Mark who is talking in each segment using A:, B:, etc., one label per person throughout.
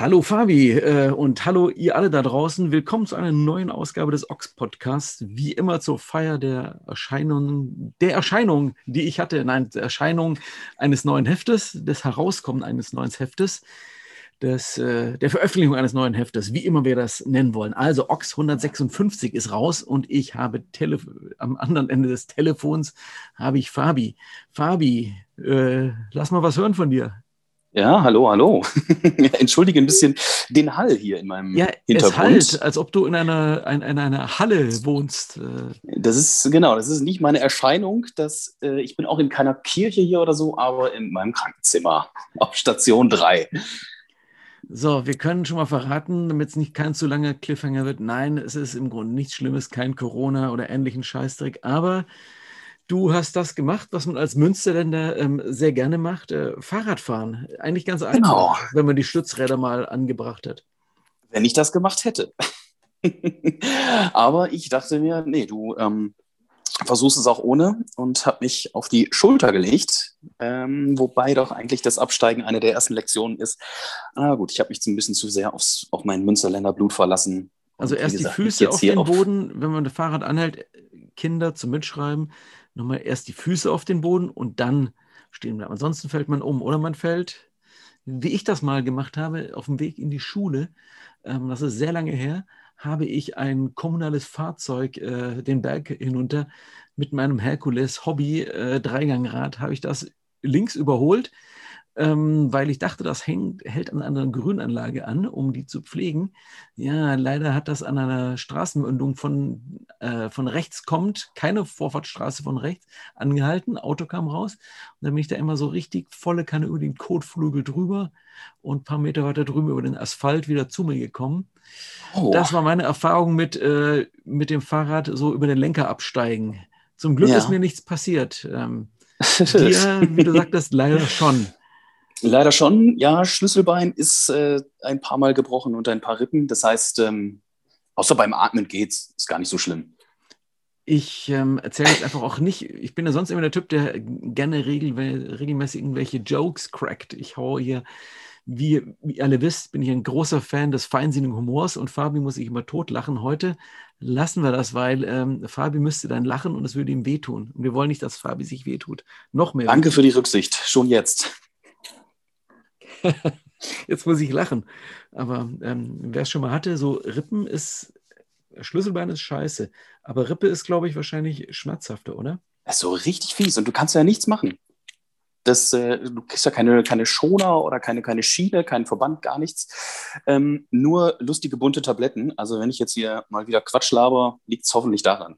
A: Hallo Fabi äh, und hallo ihr alle da draußen. Willkommen zu einer neuen Ausgabe des Ox Podcasts. Wie immer zur Feier der Erscheinung, der Erscheinung, die ich hatte, nein, der Erscheinung eines neuen Heftes, des Herauskommen eines neuen Heftes, des, äh, der Veröffentlichung eines neuen Heftes, wie immer wir das nennen wollen. Also Ox 156 ist raus und ich habe Tele am anderen Ende des Telefons habe ich Fabi. Fabi, äh, lass mal was hören von dir.
B: Ja, hallo, hallo. Entschuldige ein bisschen den Hall hier in meinem ja, Hintergrund. Es halt,
A: als ob du in einer, in, in einer Halle wohnst. Äh.
B: Das ist genau, das ist nicht meine Erscheinung. Das, äh, ich bin auch in keiner Kirche hier oder so, aber in meinem Krankenzimmer auf Station 3.
A: So, wir können schon mal verraten, damit es nicht kein zu langer Cliffhanger wird. Nein, es ist im Grunde nichts Schlimmes, kein Corona oder ähnlichen Scheißdreck, aber Du hast das gemacht, was man als Münsterländer ähm, sehr gerne macht, äh, Fahrradfahren. Eigentlich ganz einfach, genau. wenn man die Stützräder mal angebracht hat.
B: Wenn ich das gemacht hätte. Aber ich dachte mir, nee, du ähm, versuchst es auch ohne und habe mich auf die Schulter gelegt, ähm, wobei doch eigentlich das Absteigen eine der ersten Lektionen ist. Aber gut, ich habe mich ein bisschen zu sehr aufs, auf mein Münsterländer Blut verlassen.
A: Also erst gesagt, die Füße auf den Boden, wenn man das Fahrrad anhält, Kinder zum Mitschreiben, nochmal erst die Füße auf den Boden und dann stehen bleiben. Ansonsten fällt man um oder man fällt, wie ich das mal gemacht habe, auf dem Weg in die Schule, ähm, das ist sehr lange her, habe ich ein kommunales Fahrzeug äh, den Berg hinunter mit meinem Herkules Hobby äh, Dreigangrad, habe ich das links überholt ähm, weil ich dachte, das hängt, hält an einer Grünanlage an, um die zu pflegen. Ja, leider hat das an einer Straßenmündung von, äh, von rechts kommt, keine Vorfahrtsstraße von rechts, angehalten. Auto kam raus und dann bin ich da immer so richtig volle Kanne über den Kotflügel drüber und ein paar Meter weiter drüben über den Asphalt wieder zu mir gekommen. Oh. Das war meine Erfahrung mit, äh, mit dem Fahrrad, so über den Lenker absteigen. Zum Glück ja. ist mir nichts passiert. Ähm, dir, wie du sagtest, leider schon.
B: Leider schon, ja. Schlüsselbein ist äh, ein paar Mal gebrochen und ein paar Rippen. Das heißt, ähm, außer beim Atmen geht's, ist gar nicht so schlimm.
A: Ich ähm, erzähle jetzt einfach auch nicht, ich bin ja sonst immer der Typ, der gerne regel, regelmäßig irgendwelche Jokes crackt. Ich haue hier, wie, wie ihr alle wisst, bin ich ein großer Fan des feinsinnigen Humors und Fabi muss sich immer totlachen. Heute lassen wir das, weil ähm, Fabi müsste dann lachen und es würde ihm wehtun. Und wir wollen nicht, dass Fabi sich wehtut. Noch mehr.
B: Danke für die Rücksicht, schon jetzt.
A: Jetzt muss ich lachen. Aber ähm, wer es schon mal hatte, so Rippen ist, Schlüsselbein ist scheiße. Aber Rippe ist, glaube ich, wahrscheinlich schmerzhafter, oder?
B: Das ist so richtig fies und du kannst ja nichts machen. Das, äh, du kriegst ja keine, keine Schoner oder keine, keine Schiene, keinen Verband, gar nichts. Ähm, nur lustige bunte Tabletten. Also wenn ich jetzt hier mal wieder Quatsch laber, liegt es hoffentlich daran.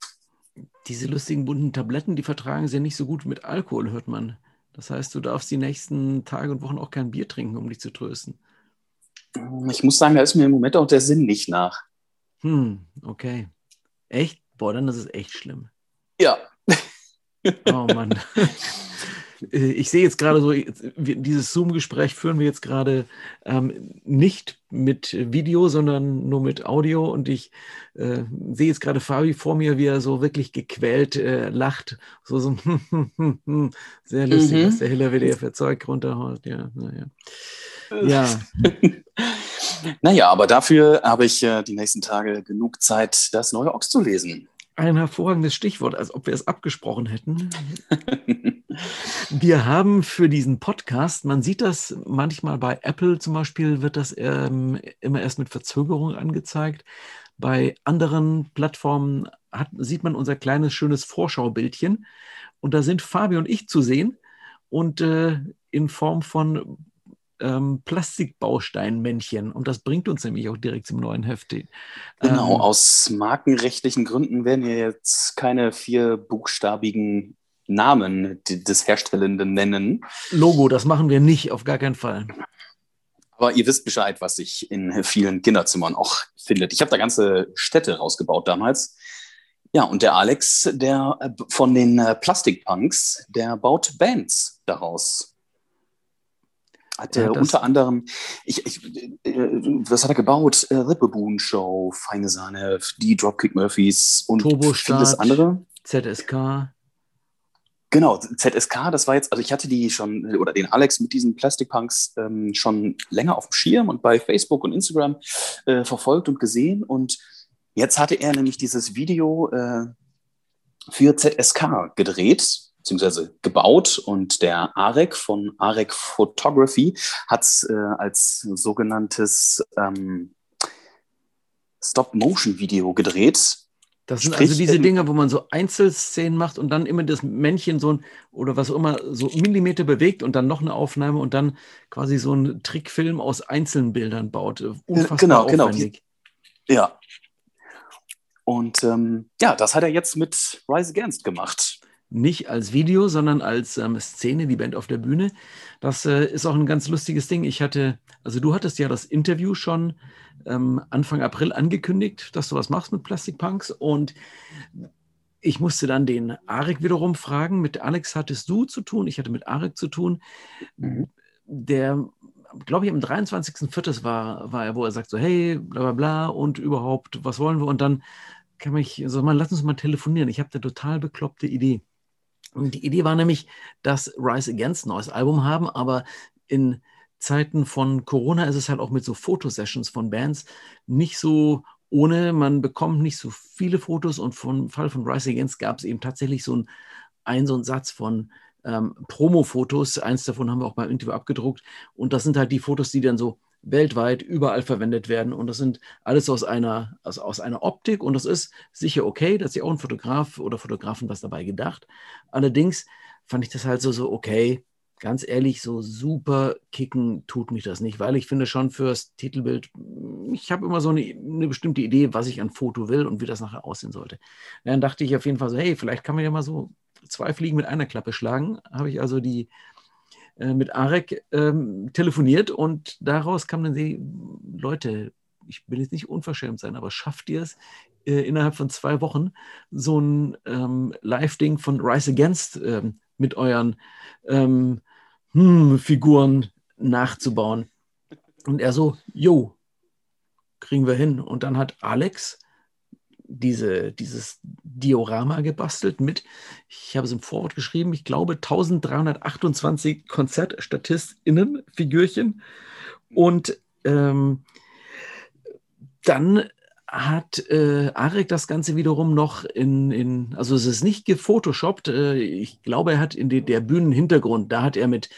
A: Diese lustigen bunten Tabletten, die vertragen sie ja nicht so gut mit Alkohol, hört man. Das heißt, du darfst die nächsten Tage und Wochen auch kein Bier trinken, um dich zu trösten.
B: Ich muss sagen, da ist mir im Moment auch der Sinn nicht nach.
A: Hm, okay. Echt? Boah, dann ist es echt schlimm.
B: Ja.
A: Oh Mann. Äh, ich sehe jetzt gerade so, dieses Zoom-Gespräch führen wir jetzt gerade ähm, nicht mit Video, sondern nur mit Audio. Und ich äh, sehe jetzt gerade Fabi vor mir, wie er so wirklich gequält äh, lacht. So, so sehr lustig, mhm. was der Hiller wieder für Zeug runterhaut. Ja, naja.
B: Ja. naja, aber dafür habe ich äh, die nächsten Tage genug Zeit, das neue Ox zu lesen.
A: Ein hervorragendes Stichwort, als ob wir es abgesprochen hätten. wir haben für diesen Podcast, man sieht das manchmal bei Apple zum Beispiel, wird das ähm, immer erst mit Verzögerung angezeigt. Bei anderen Plattformen hat, sieht man unser kleines, schönes Vorschaubildchen. Und da sind Fabi und ich zu sehen und äh, in Form von ähm, Plastikbausteinmännchen. Und das bringt uns nämlich auch direkt zum neuen Heft.
B: Genau, ähm, aus markenrechtlichen Gründen werden wir jetzt keine vier buchstabigen Namen des Herstellenden nennen.
A: Logo, das machen wir nicht, auf gar keinen Fall.
B: Aber ihr wisst Bescheid, was sich in vielen Kinderzimmern auch findet. Ich habe da ganze Städte rausgebaut damals. Ja, und der Alex, der äh, von den äh, Plastikpunks, der baut Bands daraus. Hat er unter anderem, ich, ich, äh, was hat er gebaut? Äh, Rippeboon Show, Feine Sahne, die Dropkick Murphys und
A: vieles andere. ZSK.
B: Genau, ZSK, das war jetzt, also ich hatte die schon, oder den Alex mit diesen Plastic Punks ähm, schon länger auf dem Schirm und bei Facebook und Instagram äh, verfolgt und gesehen. Und jetzt hatte er nämlich dieses Video äh, für ZSK gedreht, beziehungsweise gebaut. Und der Arek von Arek Photography hat es äh, als sogenanntes ähm, Stop-Motion-Video gedreht
A: das sind also diese Dinge, wo man so Einzelszenen macht und dann immer das Männchen so ein oder was auch immer so Millimeter bewegt und dann noch eine Aufnahme und dann quasi so einen Trickfilm aus einzelnen Bildern baut.
B: Unfassbar genau, genau. aufwendig. Genau. Ja. Und ähm, ja, das hat er jetzt mit Rise Against gemacht.
A: Nicht als Video, sondern als ähm, Szene, die Band auf der Bühne. Das äh, ist auch ein ganz lustiges Ding. Ich hatte, also du hattest ja das Interview schon ähm, Anfang April angekündigt, dass du was machst mit Plastic Punks und ich musste dann den Arek wiederum fragen. Mit Alex hattest du zu tun, ich hatte mit Arek zu tun. Mhm. Der, glaube ich, am 23.04. War, war er, wo er sagt so, hey, bla bla bla und überhaupt, was wollen wir? Und dann kann ich, so mal, lass uns mal telefonieren. Ich habe eine total bekloppte Idee. Und die Idee war nämlich, dass Rise Against ein neues Album haben, aber in Zeiten von Corona ist es halt auch mit so Fotosessions von Bands nicht so ohne. Man bekommt nicht so viele Fotos und vom Fall von Rise Against gab es eben tatsächlich so ein, ein, so Satz von ähm, Promo-Fotos. Eins davon haben wir auch beim Interview abgedruckt. Und das sind halt die Fotos, die dann so weltweit überall verwendet werden. Und das sind alles aus einer, also aus einer Optik. Und das ist sicher okay, dass sich auch ein Fotograf oder Fotografen was dabei gedacht. Allerdings fand ich das halt so, so okay ganz ehrlich, so super kicken tut mich das nicht, weil ich finde schon fürs Titelbild, ich habe immer so eine, eine, bestimmte Idee, was ich an Foto will und wie das nachher aussehen sollte. Dann dachte ich auf jeden Fall so, hey, vielleicht kann man ja mal so zwei Fliegen mit einer Klappe schlagen. Habe ich also die äh, mit Arek ähm, telefoniert und daraus kam dann die Leute, ich will jetzt nicht unverschämt sein, aber schafft ihr es, äh, innerhalb von zwei Wochen so ein ähm, Live-Ding von Rise Against ähm, mit euren ähm, hm, Figuren nachzubauen. Und er so, jo, kriegen wir hin. Und dann hat Alex diese, dieses Diorama gebastelt mit, ich habe es im Vorwort geschrieben, ich glaube 1328 KonzertstatistInnen, Figürchen. Und ähm, dann hat äh, Arek das Ganze wiederum noch in, in, also es ist nicht gefotoshoppt. Äh, ich glaube, er hat in die, der Bühnenhintergrund, da hat er mit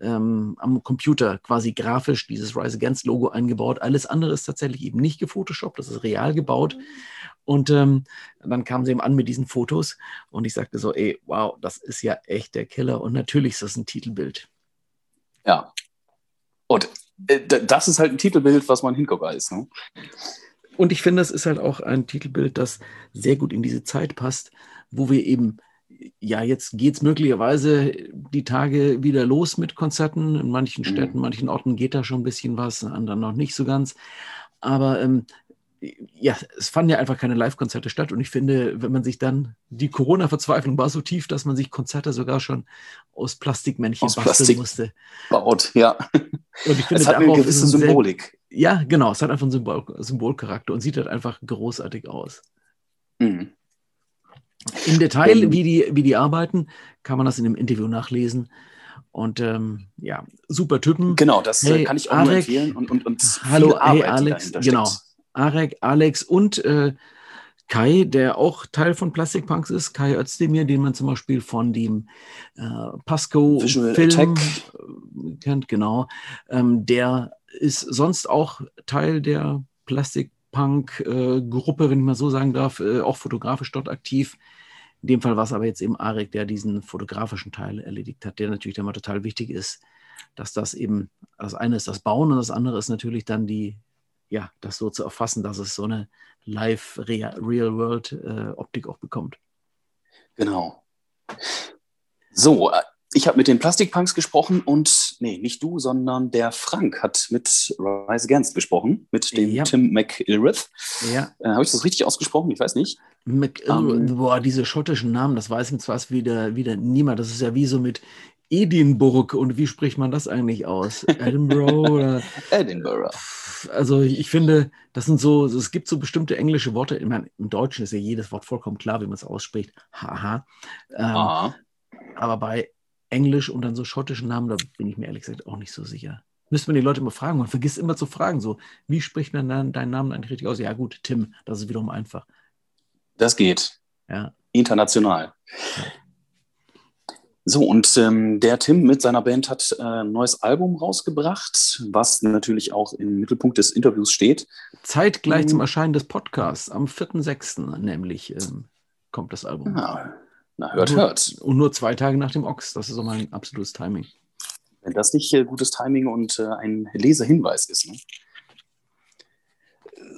A: ähm, am Computer quasi grafisch dieses Rise Against Logo eingebaut. Alles andere ist tatsächlich eben nicht gefotoshoppt, das ist real gebaut. Und ähm, dann kamen sie eben an mit diesen Fotos und ich sagte so, ey, wow, das ist ja echt der Killer. Und natürlich ist das ein Titelbild.
B: Ja. Und äh, das ist halt ein Titelbild, was man hingucker ist. Ne?
A: Und ich finde, das ist halt auch ein Titelbild, das sehr gut in diese Zeit passt, wo wir eben, ja, jetzt geht es möglicherweise die Tage wieder los mit Konzerten. In manchen mhm. Städten, manchen Orten geht da schon ein bisschen was, in anderen noch nicht so ganz. Aber ähm, ja, es fanden ja einfach keine Live-Konzerte statt. Und ich finde, wenn man sich dann, die Corona-Verzweiflung war so tief, dass man sich Konzerte sogar schon aus Plastikmännchen aus basteln Plastik musste.
B: Baut, ja.
A: Und ich finde, es hat eine gewisse Symbolik. Ja, genau, es hat einfach einen Symbol, Symbolcharakter und sieht halt einfach großartig aus. Mhm. Im Detail, wie, die, wie die arbeiten, kann man das in dem Interview nachlesen. Und ähm, ja, super Typen.
B: Genau, das äh, hey, kann ich auch Arek, nur empfehlen. Und, und, und
A: hallo, hey Alex, genau. Arek, Alex und äh, Kai, der auch Teil von Plastic Punks ist, Kai Özdemir, den man zum Beispiel von dem äh, Pasco-Film kennt, genau. Ähm, der ist sonst auch Teil der Plastic Punk-Gruppe, äh, wenn ich mal so sagen darf, äh, auch fotografisch dort aktiv. In dem Fall war es aber jetzt eben Arek, der diesen fotografischen Teil erledigt hat, der natürlich immer total wichtig ist, dass das eben, das eine ist das Bauen und das andere ist natürlich dann die, ja, das so zu erfassen, dass es so eine live Real-World-Optik äh, auch bekommt.
B: Genau. So, äh, ich habe mit den Plastikpunks gesprochen und, nee, nicht du, sondern der Frank hat mit Rise Against gesprochen, mit dem ja. Tim McIlrath. Ja. Äh, habe ich das richtig ausgesprochen? Ich weiß nicht.
A: McIlrath, um, ähm, boah, diese schottischen Namen, das weiß mir zwar wieder, wieder niemand. Das ist ja wie so mit Edinburgh und wie spricht man das eigentlich aus? Edinburgh oder?
B: Edinburgh.
A: Also ich finde, das sind so, es gibt so bestimmte englische Worte. Ich meine, im Deutschen ist ja jedes Wort vollkommen klar, wie man es ausspricht. Haha. Ähm, Aber bei Englisch und dann so schottischen Namen, da bin ich mir ehrlich gesagt auch nicht so sicher. Müsste man die Leute immer fragen. Man vergisst immer zu fragen, so, wie spricht man dann deinen Namen eigentlich richtig aus? Ja, gut, Tim, das ist wiederum einfach.
B: Das geht.
A: Ja.
B: International. Ja. So, und ähm, der Tim mit seiner Band hat äh, ein neues Album rausgebracht, was natürlich auch im Mittelpunkt des Interviews steht.
A: Zeitgleich um, zum Erscheinen des Podcasts, am 4.6. nämlich ähm, kommt das Album.
B: Ja, na, hört,
A: und nur,
B: hört.
A: Und nur zwei Tage nach dem Ochs, das ist auch mal ein absolutes Timing.
B: Wenn das nicht äh, gutes Timing und äh, ein Leserhinweis ist. Ne?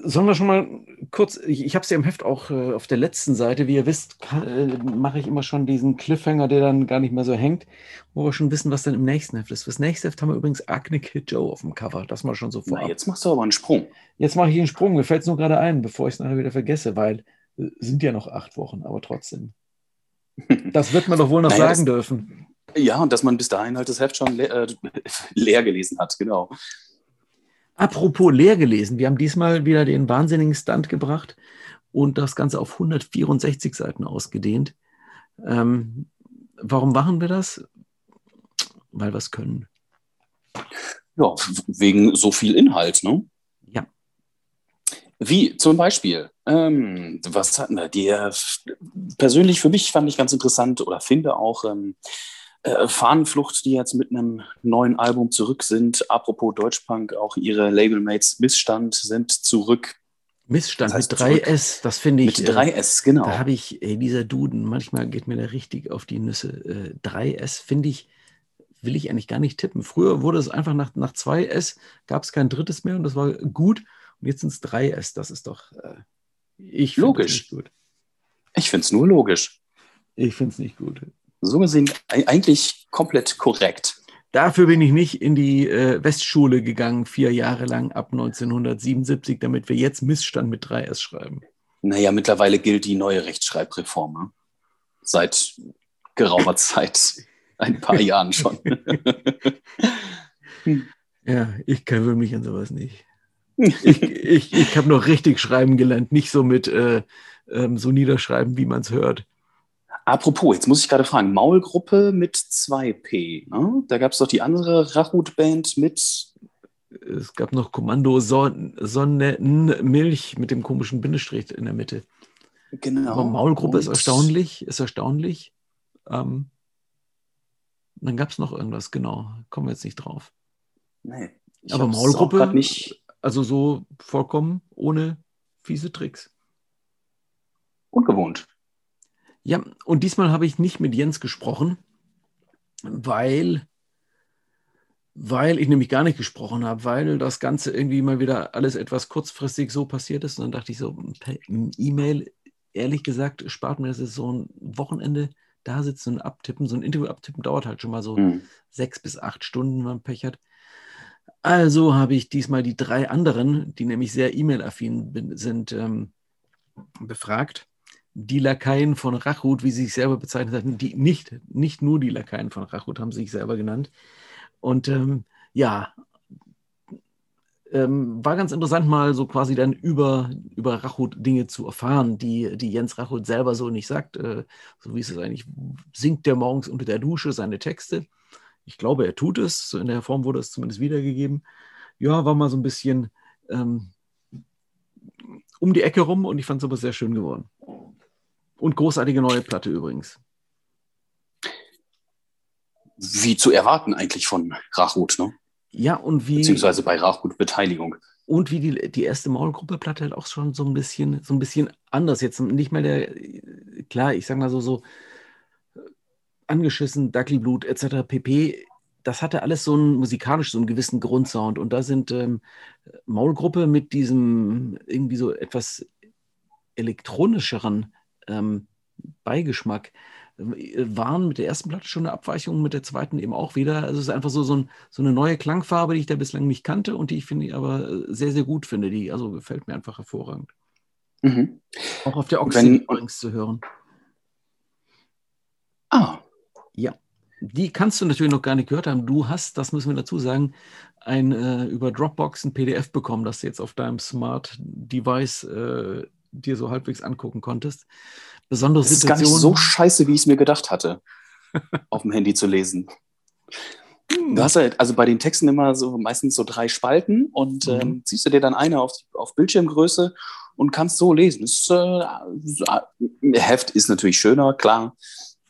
A: Sollen wir schon mal kurz, ich, ich habe es ja im Heft auch äh, auf der letzten Seite, wie ihr wisst, äh, mache ich immer schon diesen Cliffhanger, der dann gar nicht mehr so hängt, wo wir schon wissen, was dann im nächsten Heft ist. Fürs nächste Heft haben wir übrigens Agni Kid Joe auf dem Cover, das mal schon so
B: vor. Jetzt machst du aber einen Sprung.
A: Jetzt mache ich einen Sprung, mir fällt es nur gerade ein, bevor ich es nachher wieder vergesse, weil äh, sind ja noch acht Wochen, aber trotzdem. Das wird man doch wohl noch naja, sagen dürfen.
B: Ja, und dass man bis dahin halt das Heft schon le äh, leer gelesen hat, genau.
A: Apropos leer gelesen, wir haben diesmal wieder den wahnsinnigen Stunt gebracht und das Ganze auf 164 Seiten ausgedehnt. Ähm, warum machen wir das? Weil wir es können.
B: Ja, wegen so viel Inhalt, ne? Wie zum Beispiel, ähm, was hatten wir? Die, persönlich für mich fand ich ganz interessant oder finde auch ähm, äh, Fahnenflucht, die jetzt mit einem neuen Album zurück sind. Apropos Deutschpunk, auch ihre Labelmates Missstand sind zurück.
A: Missstand das heißt mit 3S, das finde ich.
B: Mit 3S, äh, genau.
A: Da habe ich, ey, dieser Duden, manchmal geht mir der richtig auf die Nüsse. Äh, 3S finde ich, will ich eigentlich gar nicht tippen. Früher wurde es einfach nach, nach 2S, gab es kein drittes mehr und das war gut. Und jetzt sind es 3S, das ist doch. Äh,
B: ich logisch. Gut. Ich finde es nur logisch.
A: Ich finde es nicht gut
B: so gesehen eigentlich komplett korrekt.
A: Dafür bin ich nicht in die äh, Westschule gegangen, vier Jahre lang ab 1977, damit wir jetzt Missstand mit 3S schreiben.
B: Naja, mittlerweile gilt die neue Rechtschreibreform. Ne? Seit geraumer Zeit, ein paar Jahren schon.
A: ja, ich kann mich an sowas nicht. Ich, ich, ich habe noch richtig schreiben gelernt, nicht so mit äh, ähm, so niederschreiben, wie man es hört.
B: Apropos, jetzt muss ich gerade fragen, Maulgruppe mit 2P. Ne? Da gab es doch die andere Rachut-Band mit.
A: Es gab noch Kommando Son Sonne Milch mit dem komischen Bindestrich in der Mitte.
B: Genau.
A: Aber Maulgruppe Und ist erstaunlich, ist erstaunlich. Ähm, dann gab es noch irgendwas, genau. Kommen wir jetzt nicht drauf.
B: Nee.
A: Aber Maulgruppe, nicht also so vollkommen ohne fiese Tricks.
B: Ungewohnt.
A: Ja, und diesmal habe ich nicht mit Jens gesprochen, weil, weil ich nämlich gar nicht gesprochen habe, weil das Ganze irgendwie mal wieder alles etwas kurzfristig so passiert ist. Und dann dachte ich so, per E-Mail, ehrlich gesagt, spart mir das jetzt so ein Wochenende da sitzen und abtippen. So ein Interview abtippen dauert halt schon mal so mhm. sechs bis acht Stunden, wenn man Pech hat. Also habe ich diesmal die drei anderen, die nämlich sehr E-Mail-affin sind, ähm, befragt die Lakaien von Rachut, wie sie sich selber bezeichnet hatten, die nicht, nicht nur die Lakaien von Rachut haben sich selber genannt. Und ähm, ja, ähm, war ganz interessant, mal so quasi dann über, über Rachut Dinge zu erfahren, die, die Jens Rachut selber so nicht sagt. Äh, so wie es eigentlich singt der morgens unter der Dusche seine Texte. Ich glaube, er tut es. In der Form wurde es zumindest wiedergegeben. Ja, war mal so ein bisschen ähm, um die Ecke rum und ich fand es aber sehr schön geworden. Und großartige neue Platte übrigens.
B: Wie zu erwarten eigentlich von Rachut, ne?
A: Ja, und wie.
B: Beziehungsweise bei Rachut Beteiligung.
A: Und wie die, die erste Maulgruppe-Platte halt auch schon so ein bisschen, so ein bisschen anders. Jetzt nicht mehr der, klar, ich sag mal so, so angeschissen, Ducklyblut etc. pp. Das hatte alles so ein musikalisch so einen gewissen Grundsound. Und da sind ähm, Maulgruppe mit diesem irgendwie so etwas elektronischeren ähm, Beigeschmack äh, waren mit der ersten Platte schon eine Abweichung, mit der zweiten eben auch wieder. Also es ist einfach so, so, ein, so eine neue Klangfarbe, die ich da bislang nicht kannte und die ich finde aber äh, sehr, sehr gut finde. Die also gefällt mir einfach hervorragend. Mhm. Auch auf der Oxy übrigens zu hören.
B: Ah.
A: Ja. Die kannst du natürlich noch gar nicht gehört haben. Du hast, das müssen wir dazu sagen, ein äh, über Dropbox ein PDF bekommen, das du jetzt auf deinem Smart Device äh, dir so halbwegs angucken konntest. Besondere
B: das Situation. ist gar nicht so scheiße, wie ich es mir gedacht hatte. auf dem Handy zu lesen. Hm. Du hast halt also bei den Texten immer so meistens so drei Spalten und mhm. ähm, ziehst du dir dann eine auf, auf Bildschirmgröße und kannst so lesen. Das, äh, Heft ist natürlich schöner, klar,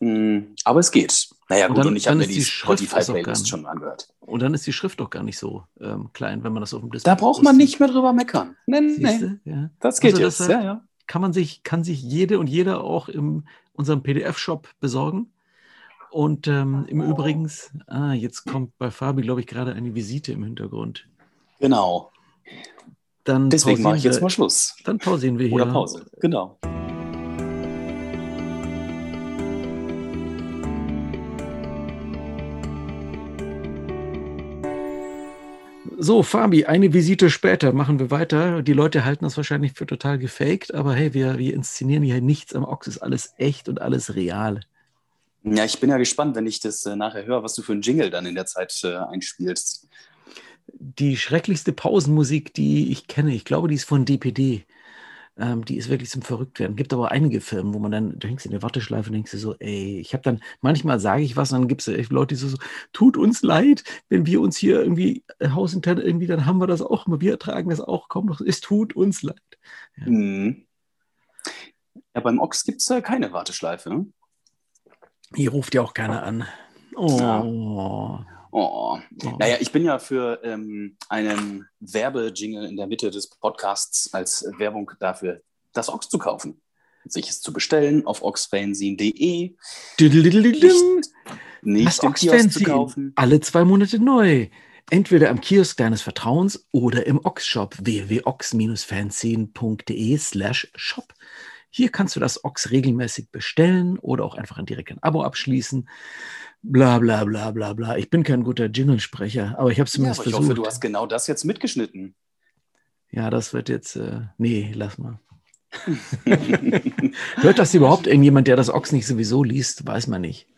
B: aber es geht. Naja, gut, und, dann, und ich habe mir die, die Spotify-Playlist schon angehört.
A: Und dann ist die Schrift doch gar nicht so ähm, klein, wenn man das auf dem
B: Display Da braucht man nicht mehr drüber meckern. Nee, nee. Ja. Das geht also jetzt.
A: ja, ja. Kann man sich, kann sich jede und jeder auch in unserem PDF-Shop besorgen. Und ähm, im Übrigen, ah, jetzt kommt bei Fabi, glaube ich, gerade eine Visite im Hintergrund.
B: Genau.
A: Dann
B: Deswegen mache ich jetzt mal Schluss.
A: Dann pausieren wir hier.
B: Oder Pause, genau.
A: So, Fabi, eine Visite später machen wir weiter. Die Leute halten das wahrscheinlich für total gefaked, aber hey, wir, wir inszenieren hier nichts am Ochs, ist alles echt und alles real.
B: Ja, ich bin ja gespannt, wenn ich das äh, nachher höre, was du für einen Jingle dann in der Zeit äh, einspielst.
A: Die schrecklichste Pausenmusik, die ich kenne, ich glaube, die ist von DPD. Ähm, die ist wirklich zum Verrücktwerden. Gibt aber einige Filme, wo man dann, du hängst in der Warteschleife und denkst dir so, ey, ich habe dann, manchmal sage ich was und dann gibt es Leute, die so, so, tut uns leid, wenn wir uns hier irgendwie äh, hausintern irgendwie, dann haben wir das auch immer, wir ertragen das auch, komm doch, es tut uns leid.
B: Ja, mhm. ja beim Ochs gibt es äh, keine Warteschleife, ne?
A: Hier ruft ja auch keiner an.
B: Oh. Ja. Oh. oh. Naja, ich bin ja für ähm, einen Werbejingle in der Mitte des Podcasts als Werbung dafür, das Ox zu kaufen. Sich es zu bestellen auf oxfanzine.de.
A: Nicht, nicht im Kiosk zu kaufen. Alle zwei Monate neu. Entweder am Kiosk deines Vertrauens oder im Ox-Shop www.ox-fanzine.de slash shop. Hier kannst du das Ox regelmäßig bestellen oder auch einfach ein direkt ein Abo abschließen. Bla bla bla bla bla. Ich bin kein guter Jingle-Sprecher, aber ich habe es zumindest ja, versucht. Ich hoffe,
B: du hast genau das jetzt mitgeschnitten.
A: Ja, das wird jetzt. Äh, nee, lass mal. Hört das überhaupt irgendjemand, der das Ox nicht sowieso liest? Weiß man nicht.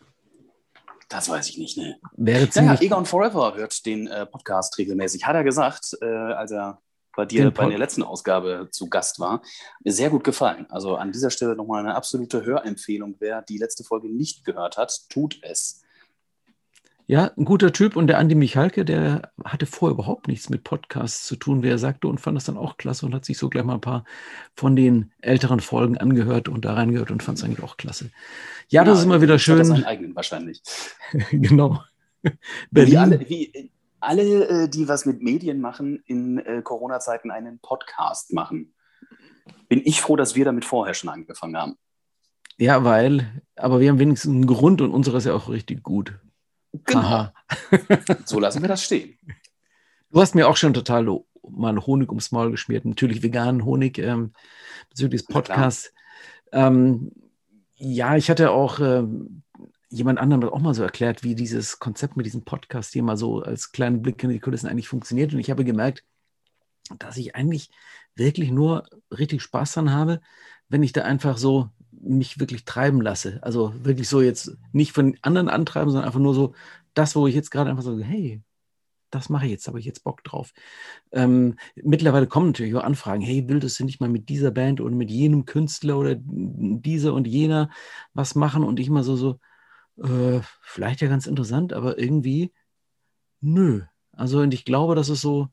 B: Das weiß ich nicht, ne?
A: Wäre ziemlich
B: naja, Egon Forever hört den äh, Podcast regelmäßig. Hat er gesagt, äh, als er bei dir bei der letzten Ausgabe zu Gast war. Mir sehr gut gefallen. Also an dieser Stelle nochmal eine absolute Hörempfehlung. Wer die letzte Folge nicht gehört hat, tut es.
A: Ja, ein guter Typ. Und der Andi Michalke, der hatte vorher überhaupt nichts mit Podcasts zu tun, wie er sagte, und fand das dann auch klasse und hat sich so gleich mal ein paar von den älteren Folgen angehört und da reingehört und fand es eigentlich auch klasse. Ja, ja das ist immer wieder schön. Hat
B: seinen eigenen wahrscheinlich.
A: genau.
B: Berlin. Wie, alle, wie, alle, äh, die was mit Medien machen, in äh, Corona-Zeiten einen Podcast machen. Bin ich froh, dass wir damit vorher schon angefangen haben.
A: Ja, weil, aber wir haben wenigstens einen Grund und unsere ist ja auch richtig gut.
B: Genau. so lassen wir das stehen.
A: Du hast mir auch schon total mal Honig ums Maul geschmiert, natürlich veganen Honig ähm, bezüglich des Podcasts. Ähm, ja, ich hatte auch ähm, jemand anderem auch mal so erklärt, wie dieses Konzept mit diesem Podcast hier mal so als kleinen Blick in die Kulissen eigentlich funktioniert. Und ich habe gemerkt, dass ich eigentlich wirklich nur richtig Spaß dran habe, wenn ich da einfach so mich wirklich treiben lasse. Also wirklich so jetzt nicht von anderen antreiben, sondern einfach nur so das, wo ich jetzt gerade einfach so, hey, das mache ich jetzt, habe ich jetzt Bock drauf. Ähm, mittlerweile kommen natürlich auch Anfragen, hey, würdest du nicht mal mit dieser Band oder mit jenem Künstler oder dieser und jener was machen? Und ich mal so, so, äh, vielleicht ja ganz interessant, aber irgendwie, nö. Also, und ich glaube, das ist so,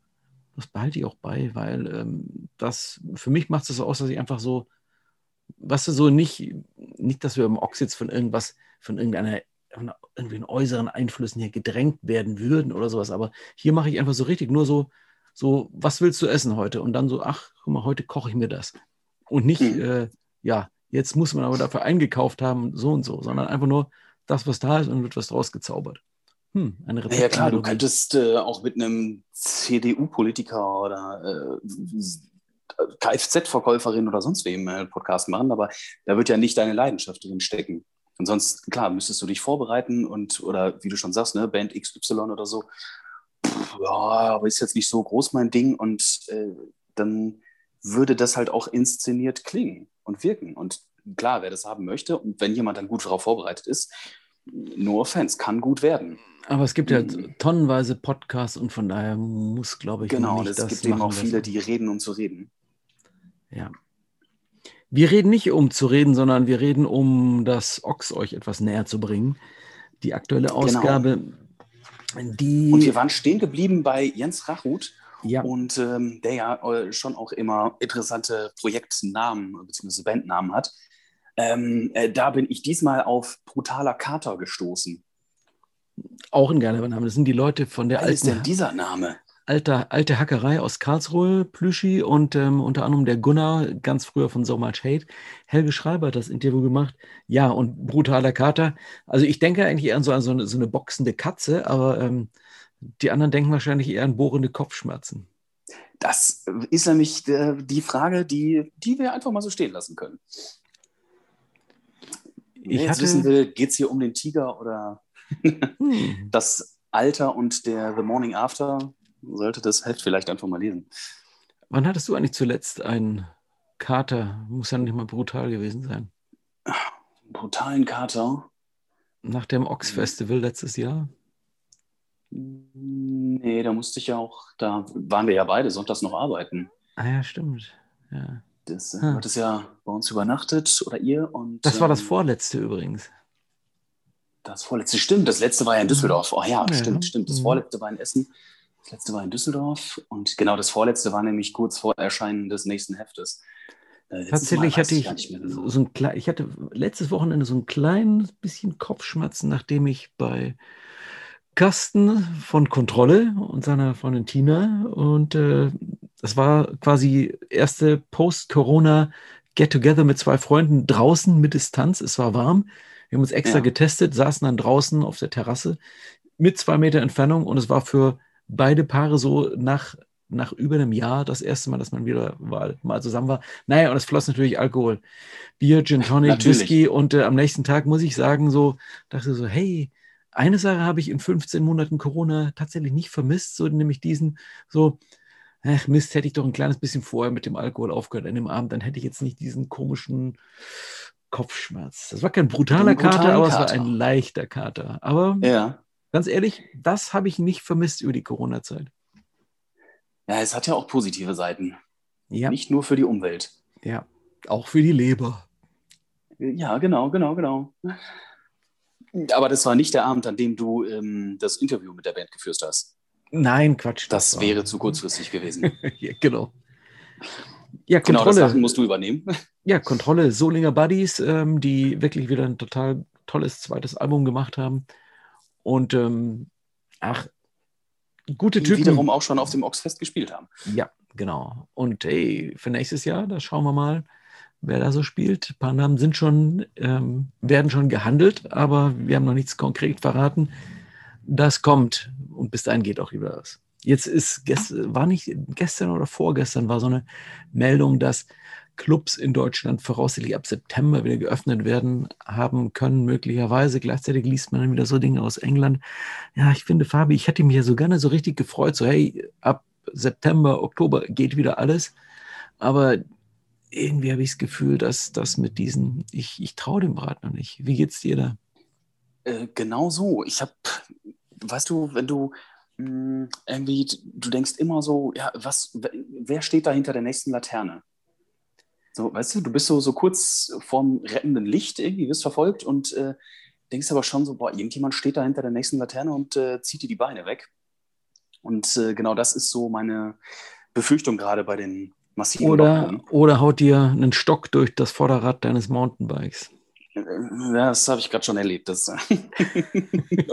A: das behalte ich auch bei, weil ähm, das, für mich macht es so aus, dass ich einfach so, was du, so nicht, nicht, dass wir im Ochs jetzt von irgendwas, von irgendeiner, von irgendwelchen äußeren Einflüssen hier gedrängt werden würden oder sowas, aber hier mache ich einfach so richtig nur so, so, was willst du essen heute? Und dann so, ach, guck mal, heute koche ich mir das. Und nicht, mhm. äh, ja, jetzt muss man aber dafür eingekauft haben, so und so, sondern einfach nur, das, was da ist, und wird was draus gezaubert.
B: Hm, eine ja klar, du könntest äh, auch mit einem CDU-Politiker oder äh, Kfz-Verkäuferin oder sonst wem einen äh, Podcast machen, aber da wird ja nicht deine Leidenschaft drin stecken. Und sonst, klar, müsstest du dich vorbereiten und, oder wie du schon sagst, ne, Band XY oder so, Pff, ja, aber ist jetzt nicht so groß mein Ding und äh, dann würde das halt auch inszeniert klingen und wirken. Und klar, wer das haben möchte und wenn jemand dann gut darauf vorbereitet ist, no offense, kann gut werden.
A: Aber es gibt ja mhm. tonnenweise Podcasts und von daher muss, glaube ich,
B: genau, nicht es das gibt eben auch viele, die reden, um zu reden.
A: Ja. Wir reden nicht um zu reden, sondern wir reden um das Ochs euch etwas näher zu bringen. die aktuelle genau. Ausgabe.
B: Genau. Die und wir waren stehen geblieben bei Jens Rachut. Ja. Und ähm, der ja äh, schon auch immer interessante Projektnamen bzw. Bandnamen hat. Ähm, äh, da bin ich diesmal auf Brutaler Kater gestoßen.
A: Auch ein geiler Name. Das sind die Leute von der
B: Was alten. ist denn dieser Name?
A: Alter, alte Hackerei aus Karlsruhe, Plüschi und ähm, unter anderem der Gunnar, ganz früher von So Much Hate. Helge Schreiber hat das Interview gemacht. Ja, und brutaler Kater. Also ich denke eigentlich eher an so, an so, eine, so eine boxende Katze, aber ähm, die anderen denken wahrscheinlich eher an bohrende Kopfschmerzen.
B: Das ist nämlich äh, die Frage, die, die wir einfach mal so stehen lassen können. Ich jetzt hatte... wissen will, geht es hier um den Tiger oder hm. das Alter und der The Morning After, sollte das Heft vielleicht einfach mal lesen.
A: Wann hattest du eigentlich zuletzt einen Kater? Muss ja nicht mal brutal gewesen sein.
B: Brutalen Kater?
A: Nach dem Ox Festival letztes Jahr?
B: Nee, da musste ich ja auch, da waren wir ja beide sonntags noch arbeiten.
A: Ah ja, stimmt. Ja.
B: Das äh, hm. hat es ja bei uns übernachtet oder ihr und.
A: Das war das ähm, vorletzte übrigens.
B: Das vorletzte, stimmt. Das letzte war ja in Düsseldorf. Oh ja, ja. stimmt, stimmt. Das mhm. vorletzte war in Essen. Das letzte war in Düsseldorf. Und genau das vorletzte war nämlich kurz vor Erscheinen des nächsten Heftes.
A: Äh, Tatsächlich hatte ich, ich genau. so ein ich hatte letztes Wochenende so ein kleines bisschen Kopfschmerzen, nachdem ich bei Carsten von Kontrolle und seiner Freundin Tina und äh, das war quasi erste Post-Corona Get-Together mit zwei Freunden draußen mit Distanz. Es war warm. Wir haben uns extra ja. getestet, saßen dann draußen auf der Terrasse mit zwei Meter Entfernung und es war für beide Paare so nach, nach über einem Jahr das erste Mal, dass man wieder mal, mal zusammen war. Naja, und es floss natürlich Alkohol. Bier, Gin Tonic, Whisky und äh, am nächsten Tag muss ich sagen, so, dachte so, hey, eine Sache habe ich in 15 Monaten Corona tatsächlich nicht vermisst, so nämlich diesen, so, ach Mist, hätte ich doch ein kleines bisschen vorher mit dem Alkohol aufgehört an dem Abend, dann hätte ich jetzt nicht diesen komischen Kopfschmerz. Das war kein brutaler Kater, aber es war ein leichter Kater. Aber ja. ganz ehrlich, das habe ich nicht vermisst über die Corona-Zeit.
B: Ja, es hat ja auch positive Seiten. Ja. Nicht nur für die Umwelt.
A: Ja, auch für die Leber.
B: Ja, genau, genau, genau. Aber das war nicht der Abend, an dem du ähm, das Interview mit der Band geführt hast.
A: Nein, Quatsch.
B: Das, das wäre zu kurzfristig gewesen.
A: ja, genau.
B: Ja, Kontrolle. Genau, das Sachen musst du übernehmen.
A: Ja, Kontrolle. Solinger Buddies, ähm, die wirklich wieder ein total tolles zweites Album gemacht haben. Und ähm, ach, gute die Typen.
B: wiederum auch schon auf dem Oxfest gespielt haben.
A: Ja, genau. Und hey, für nächstes Jahr, da schauen wir mal, wer da so spielt. Ein paar Namen sind schon, ähm, werden schon gehandelt, aber wir haben noch nichts konkret verraten. Das kommt und bis dahin geht auch wieder was. Jetzt ist, war nicht gestern oder vorgestern war so eine Meldung, dass Clubs in Deutschland voraussichtlich ab September wieder geöffnet werden haben können, möglicherweise. Gleichzeitig liest man dann wieder so Dinge aus England. Ja, ich finde, Fabi, ich hätte mich ja so gerne so richtig gefreut, so hey, ab September, Oktober geht wieder alles. Aber irgendwie habe ich das Gefühl, dass das mit diesen, ich, ich traue dem Brat noch nicht. Wie geht's dir da?
B: Äh, genau so. Ich habe, weißt du, wenn du mh, hm, irgendwie, du denkst immer so, ja, was, wer steht da hinter der nächsten Laterne? So, weißt du, du bist so, so kurz vorm rettenden Licht irgendwie, wirst verfolgt und äh, denkst aber schon so, boah, irgendjemand steht da hinter der nächsten Laterne und äh, zieht dir die Beine weg. Und äh, genau das ist so meine Befürchtung gerade bei den
A: massiven oder, oder haut dir einen Stock durch das Vorderrad deines Mountainbikes.
B: Ja, das habe ich gerade schon erlebt. Das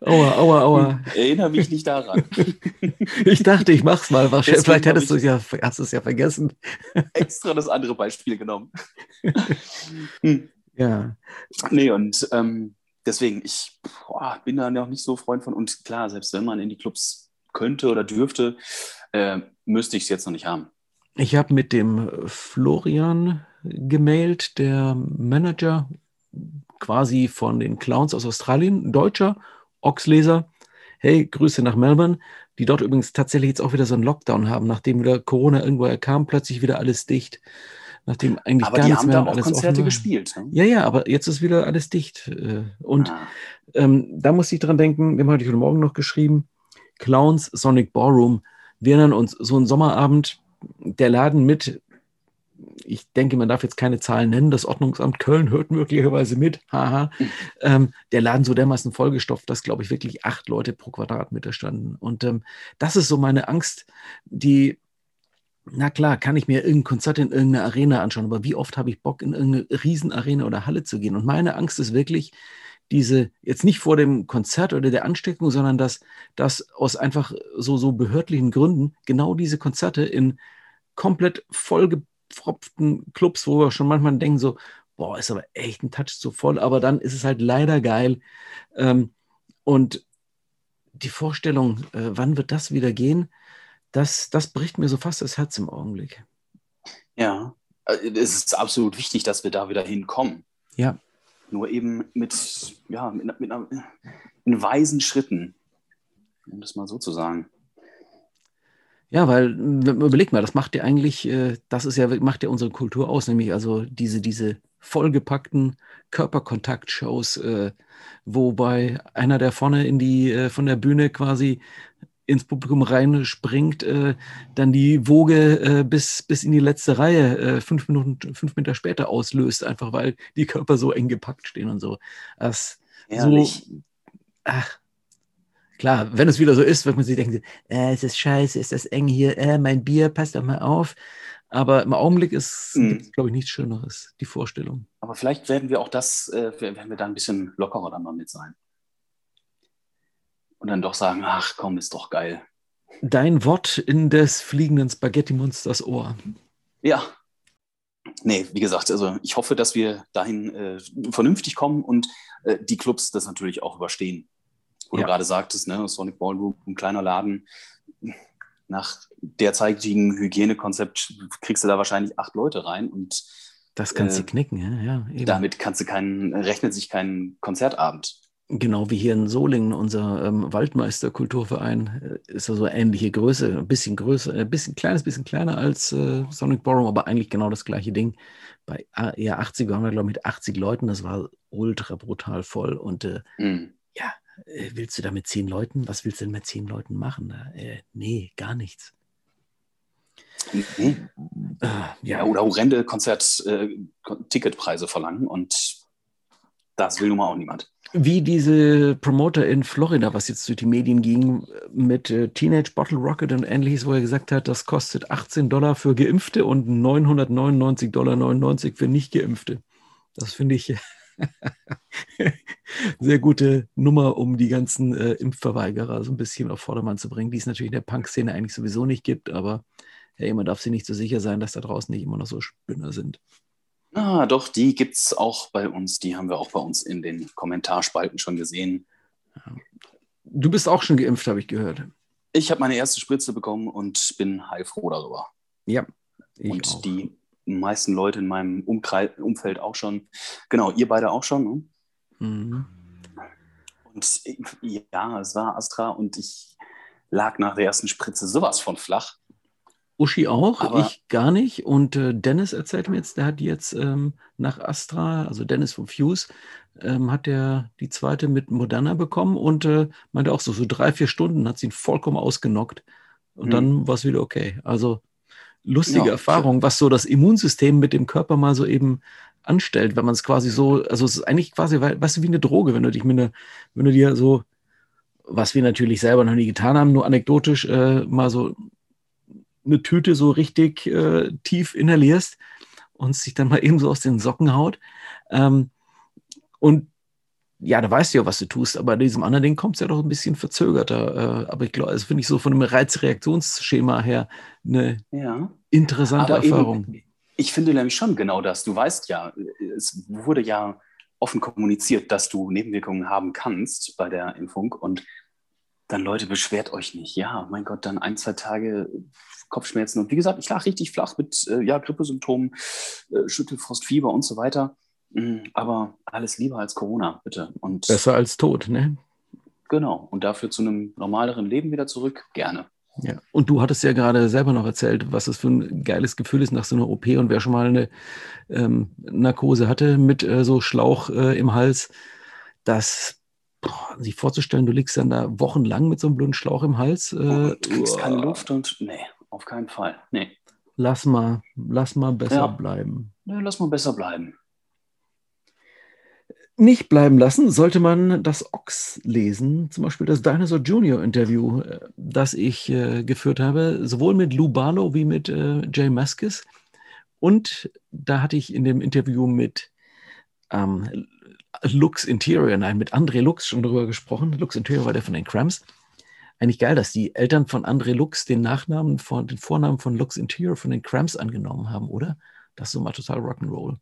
A: aua, aua, aua.
B: Erinnere mich nicht daran.
A: ich dachte, ich mach's mal. Deswegen Vielleicht hättest du es ja, hast es ja vergessen.
B: extra das andere Beispiel genommen. hm. Ja. Nee, und ähm, deswegen, ich boah, bin da noch nicht so Freund von. Und klar, selbst wenn man in die Clubs könnte oder dürfte, äh, müsste ich es jetzt noch nicht haben.
A: Ich habe mit dem Florian gemailt, der Manager quasi von den Clowns aus Australien, Deutscher, Oxleser. Hey, Grüße nach Melbourne, die dort übrigens tatsächlich jetzt auch wieder so einen Lockdown haben, nachdem wieder Corona irgendwo kam, plötzlich wieder alles dicht. Nachdem eigentlich aber gar nichts mehr haben da
B: auch Konzerte gespielt. Ne?
A: Ja, ja, aber jetzt ist wieder alles dicht. Äh, und ah. ähm, da muss ich dran denken, wir haben heute Morgen noch geschrieben, Clowns Sonic Ballroom wir erinnern uns, so ein Sommerabend, der Laden mit ich denke, man darf jetzt keine Zahlen nennen. Das Ordnungsamt Köln hört möglicherweise mit. Haha. ähm, der Laden so dermaßen vollgestopft, dass, glaube ich, wirklich acht Leute pro Quadratmeter standen. Und ähm, das ist so meine Angst, die na klar, kann ich mir irgendein Konzert in irgendeiner Arena anschauen, aber wie oft habe ich Bock, in irgendeine Riesenarena oder Halle zu gehen? Und meine Angst ist wirklich, diese, jetzt nicht vor dem Konzert oder der Ansteckung, sondern dass, dass aus einfach so, so behördlichen Gründen genau diese Konzerte in komplett vollgepfropften Clubs, wo wir schon manchmal denken, so, boah, ist aber echt ein Touch zu voll, aber dann ist es halt leider geil. Ähm, und die Vorstellung, äh, wann wird das wieder gehen? das, das bricht mir so fast das Herz im Augenblick.
B: Ja, äh, es ist absolut wichtig, dass wir da wieder hinkommen.
A: Ja.
B: Nur eben mit, ja, mit, mit einer, in weisen Schritten, um das mal so zu sagen.
A: Ja, weil überleg mal, das macht ja eigentlich, äh, das ist ja, macht ja unsere Kultur aus, nämlich also diese, diese vollgepackten Körperkontakt-Shows, äh, wobei einer, der vorne in die, von der Bühne quasi ins Publikum reinspringt, äh, dann die Woge äh, bis, bis in die letzte Reihe äh, fünf Minuten, fünf Meter später auslöst, einfach weil die Körper so eng gepackt stehen und so. Das
B: Ehrlich?
A: so, ach, klar, wenn es wieder so ist, wird man sich denken, äh, es ist scheiße, ist das eng hier, äh, mein Bier, passt doch mal auf. Aber im Augenblick ist, mhm. glaube ich, nichts Schöneres, die Vorstellung.
B: Aber vielleicht werden wir auch das, äh, werden wir da ein bisschen lockerer dann mal mit sein und dann doch sagen, ach komm, ist doch geil.
A: Dein Wort in des fliegenden Spaghetti-Monsters Ohr.
B: Ja. Nee, wie gesagt, also ich hoffe, dass wir dahin äh, vernünftig kommen und äh, die Clubs das natürlich auch überstehen. Wo ja. du gerade sagtest, ne, Sonic Ballroom, ein kleiner Laden. Nach derzeitigen Hygienekonzept kriegst du da wahrscheinlich acht Leute rein und
A: das kannst du äh, knicken, ja.
B: ja damit kannst du keinen, rechnet sich kein Konzertabend.
A: Genau wie hier in Solingen, unser ähm, Waldmeister-Kulturverein, äh, ist also ähnliche Größe, ein bisschen größer, ein äh, bisschen kleines bisschen kleiner als äh, Sonic Ballroom, aber eigentlich genau das gleiche Ding. Bei äh, eher 80 waren wir, glaube ich, mit 80 Leuten, das war ultra brutal voll. Und äh, mhm. ja, äh, willst du da mit zehn Leuten, was willst du denn mit zehn Leuten machen? nee, gar nichts.
B: Mhm. ja, oder horrende Konzert-Ticketpreise verlangen und das will nun mal auch niemand.
A: Wie diese Promoter in Florida, was jetzt durch die Medien ging, mit äh, Teenage Bottle Rocket und ähnliches, wo er gesagt hat, das kostet 18 Dollar für Geimpfte und 999,99 Dollar für Nicht-Geimpfte. Das finde ich sehr gute Nummer, um die ganzen äh, Impfverweigerer so ein bisschen auf Vordermann zu bringen, die es natürlich in der Punk-Szene eigentlich sowieso nicht gibt, aber hey, man darf sich nicht so sicher sein, dass da draußen nicht immer noch so Spinner sind.
B: Ah, doch, die gibt es auch bei uns. Die haben wir auch bei uns in den Kommentarspalten schon gesehen.
A: Du bist auch schon geimpft, habe ich gehört.
B: Ich habe meine erste Spritze bekommen und bin heilfroh darüber.
A: Ja.
B: und auch. die meisten Leute in meinem Umkreis, Umfeld auch schon. Genau, ihr beide auch schon. Ne? Mhm. Und ja, es war Astra und ich lag nach der ersten Spritze sowas von flach.
A: Uschi auch, Aber ich gar nicht. Und äh, Dennis erzählt mir jetzt, der hat jetzt ähm, nach Astra, also Dennis vom Fuse, ähm, hat der die zweite mit Moderna bekommen und äh, meinte auch so, so drei, vier Stunden hat sie ihn vollkommen ausgenockt. Und mhm. dann war es wieder okay. Also lustige ja, Erfahrung, was so das Immunsystem mit dem Körper mal so eben anstellt, wenn man es quasi so, also es ist eigentlich quasi, weißt du, wie eine Droge, wenn du dich mit einer, wenn du dir so, was wir natürlich selber noch nie getan haben, nur anekdotisch äh, mal so eine Tüte so richtig äh, tief inhalierst und sich dann mal eben so aus den Socken haut. Ähm, und ja, da weißt du ja, was du tust, aber in diesem anderen Ding kommt es ja doch ein bisschen verzögerter. Äh, aber ich glaube, das finde ich so von dem Reizreaktionsschema her eine ja. interessante aber Erfahrung. Eben,
B: ich finde nämlich schon genau das. Du weißt ja, es wurde ja offen kommuniziert, dass du Nebenwirkungen haben kannst bei der Impfung und dann Leute, beschwert euch nicht. Ja, mein Gott, dann ein, zwei Tage Kopfschmerzen. Und wie gesagt, ich lag richtig flach mit äh, ja, Grippesymptomen, äh, Schüttelfrost, Fieber und so weiter. Mhm, aber alles lieber als Corona, bitte.
A: Und Besser als tot, ne?
B: Genau. Und dafür zu einem normaleren Leben wieder zurück, gerne.
A: Ja, und du hattest ja gerade selber noch erzählt, was es für ein geiles Gefühl ist nach so einer OP und wer schon mal eine ähm, Narkose hatte mit äh, so Schlauch äh, im Hals, das boah, sich vorzustellen, du liegst dann da wochenlang mit so einem blöden Schlauch im Hals. Äh,
B: und kriegst keine Luft und nee. Auf keinen Fall. Nee.
A: Lass mal, lass mal besser ja. bleiben.
B: Ja, lass mal besser bleiben.
A: Nicht bleiben lassen sollte man das Ox lesen, zum Beispiel das Dinosaur Junior Interview, äh, das ich äh, geführt habe, sowohl mit Lou Barlow wie mit äh, Jay Maskis. Und da hatte ich in dem Interview mit ähm, Lux Interior, nein, mit André Lux schon drüber gesprochen. Lux Interior war der von den Cramps. Eigentlich geil, dass die Eltern von André Lux den Nachnamen von, den Vornamen von Lux Interior von den Cramps angenommen haben, oder? Das ist so mal total Rock'n'Roll.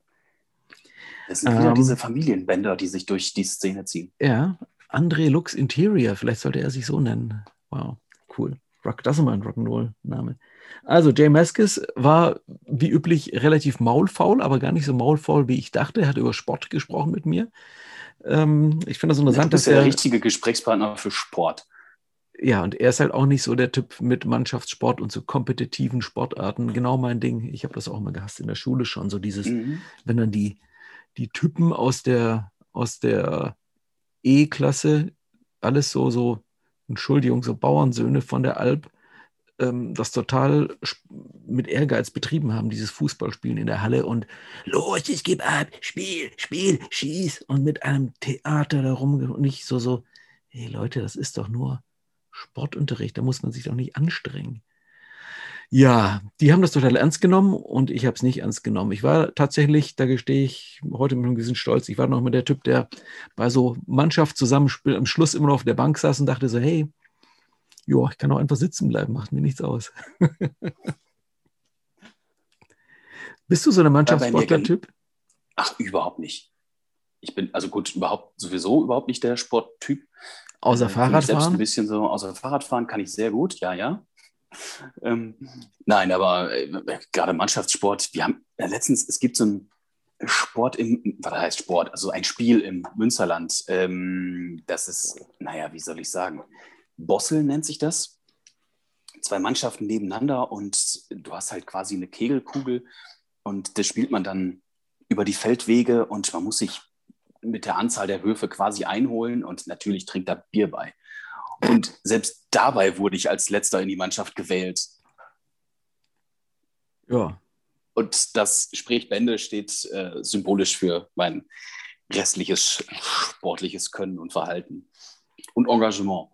B: Es sind wieder ähm, diese Familienbänder, die sich durch die Szene ziehen.
A: Ja, André Lux Interior, vielleicht sollte er sich so nennen. Wow, cool. Rock, das ist mal ein Rock'n'Roll-Name. Also, Jay Maskis war wie üblich relativ maulfaul, aber gar nicht so maulfaul, wie ich dachte. Er hat über Sport gesprochen mit mir. Ähm, ich finde das interessant.
B: Du bist dass der richtige Gesprächspartner für Sport.
A: Ja, und er ist halt auch nicht so der Typ mit Mannschaftssport und so kompetitiven Sportarten. Genau mein Ding. Ich habe das auch mal gehasst in der Schule schon. So dieses, mhm. wenn dann die, die Typen aus der, aus der E-Klasse, alles so, so, Entschuldigung, so Bauernsöhne von der Alp, ähm, das total mit Ehrgeiz betrieben haben, dieses Fußballspielen in der Halle und los, ich gebe ab, Spiel, Spiel, schieß und mit einem Theater darum und nicht so, so, hey Leute, das ist doch nur Sportunterricht, da muss man sich doch nicht anstrengen. Ja, die haben das total ernst genommen und ich habe es nicht ernst genommen. Ich war tatsächlich, da gestehe ich heute mit einem gewissen Stolz, ich war noch mal der Typ, der bei so Mannschaftszusammenspiel am Schluss immer noch auf der Bank saß und dachte so, hey, ja, ich kann auch einfach sitzen bleiben, macht mir nichts aus. Bist du so ein Mannschaftssportler-Typ?
B: Ach, überhaupt nicht. Ich bin, also gut, überhaupt sowieso überhaupt nicht der Sporttyp.
A: Außer äh, Fahrradfahren? Selbst
B: ein bisschen so, außer Fahrradfahren kann ich sehr gut, ja, ja. Ähm, nein, aber äh, gerade Mannschaftssport, wir haben äh, letztens, es gibt so ein Sport im, was heißt Sport, also ein Spiel im Münsterland. Ähm, das ist, naja, wie soll ich sagen, Bossel nennt sich das. Zwei Mannschaften nebeneinander und du hast halt quasi eine Kegelkugel und das spielt man dann über die Feldwege und man muss sich mit der Anzahl der Würfe quasi einholen und natürlich trinkt da Bier bei. Und selbst dabei wurde ich als letzter in die Mannschaft gewählt.
A: Ja.
B: Und das Sprechbände steht äh, symbolisch für mein restliches sportliches Können und Verhalten und Engagement.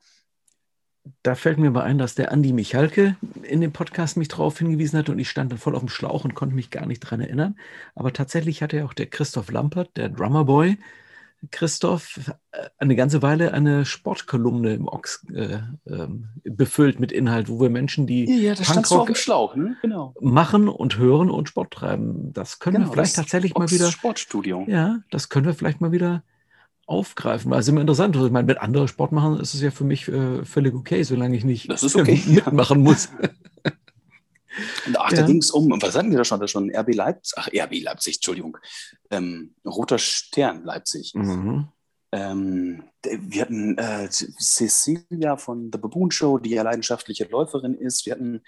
A: Da fällt mir mal ein, dass der Andi Michalke in dem Podcast mich darauf hingewiesen hat und ich stand dann voll auf dem Schlauch und konnte mich gar nicht daran erinnern. Aber tatsächlich hatte auch der Christoph Lampert, der Drummerboy, Christoph äh, eine ganze Weile eine Sportkolumne im Ox äh, äh, befüllt mit Inhalt, wo wir Menschen, die
B: ja, Punkrock Schlauch, ne? genau.
A: machen und hören und Sport treiben. Das können genau, wir vielleicht tatsächlich mal wieder.
B: Sportstudio.
A: Ja, das können wir vielleicht mal wieder aufgreifen. Weil es immer interessant. Also ich meine, wenn andere Sport machen, ist es ja für mich äh, völlig okay, solange ich nicht
B: okay,
A: mitmachen muss.
B: Ach, ja. da ging es um, was hatten wir da schon? Da schon RB Leipzig, ach, RB Leipzig, Entschuldigung. Ähm, Roter Stern Leipzig. Mhm. Ähm, wir hatten äh, Cecilia von The Baboon Show, die ja leidenschaftliche Läuferin ist. Wir hatten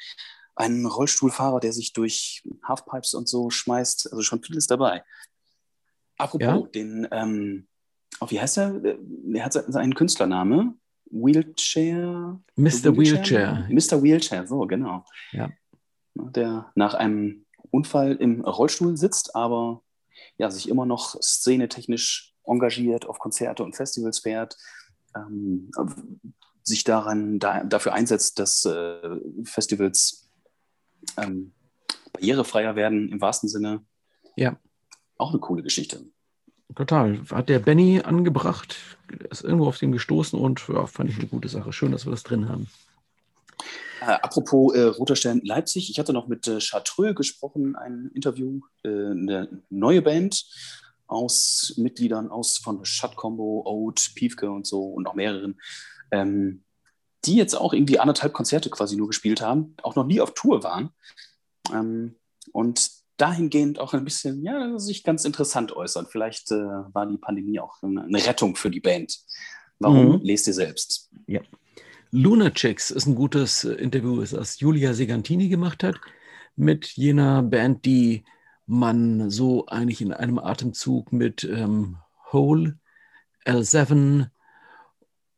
B: einen Rollstuhlfahrer, der sich durch Halfpipes und so schmeißt. Also schon vieles dabei. Apropos, ja? den, ähm, oh, wie heißt er? Er hat seinen Künstlername. Wheelchair?
A: Mr. Wheelchair.
B: Mr. Wheelchair, so, genau.
A: Ja.
B: Der nach einem Unfall im Rollstuhl sitzt, aber ja, sich immer noch szenetechnisch engagiert, auf Konzerte und Festivals fährt, ähm, sich daran da, dafür einsetzt, dass äh, Festivals ähm, barrierefreier werden im wahrsten Sinne.
A: Ja.
B: Auch eine coole Geschichte.
A: Total. Hat der Benny angebracht, ist irgendwo auf den gestoßen und ja, fand ich eine gute Sache. Schön, dass wir das drin haben.
B: Äh, apropos äh, Roter Stern Leipzig, ich hatte noch mit äh, Chartreux gesprochen, ein Interview, äh, eine neue Band aus Mitgliedern aus von Shut Combo, Oat, Piefke und so und noch mehreren, ähm, die jetzt auch irgendwie anderthalb Konzerte quasi nur gespielt haben, auch noch nie auf Tour waren ähm, und dahingehend auch ein bisschen, ja, sich ganz interessant äußern. Vielleicht äh, war die Pandemie auch eine, Rettung für die Band. Warum? Mhm. Lest ihr selbst.
A: Ja. Lunachicks ist ein gutes äh, Interview, das Julia Segantini gemacht hat, mit jener Band, die man so eigentlich in einem Atemzug mit ähm, Hole, L7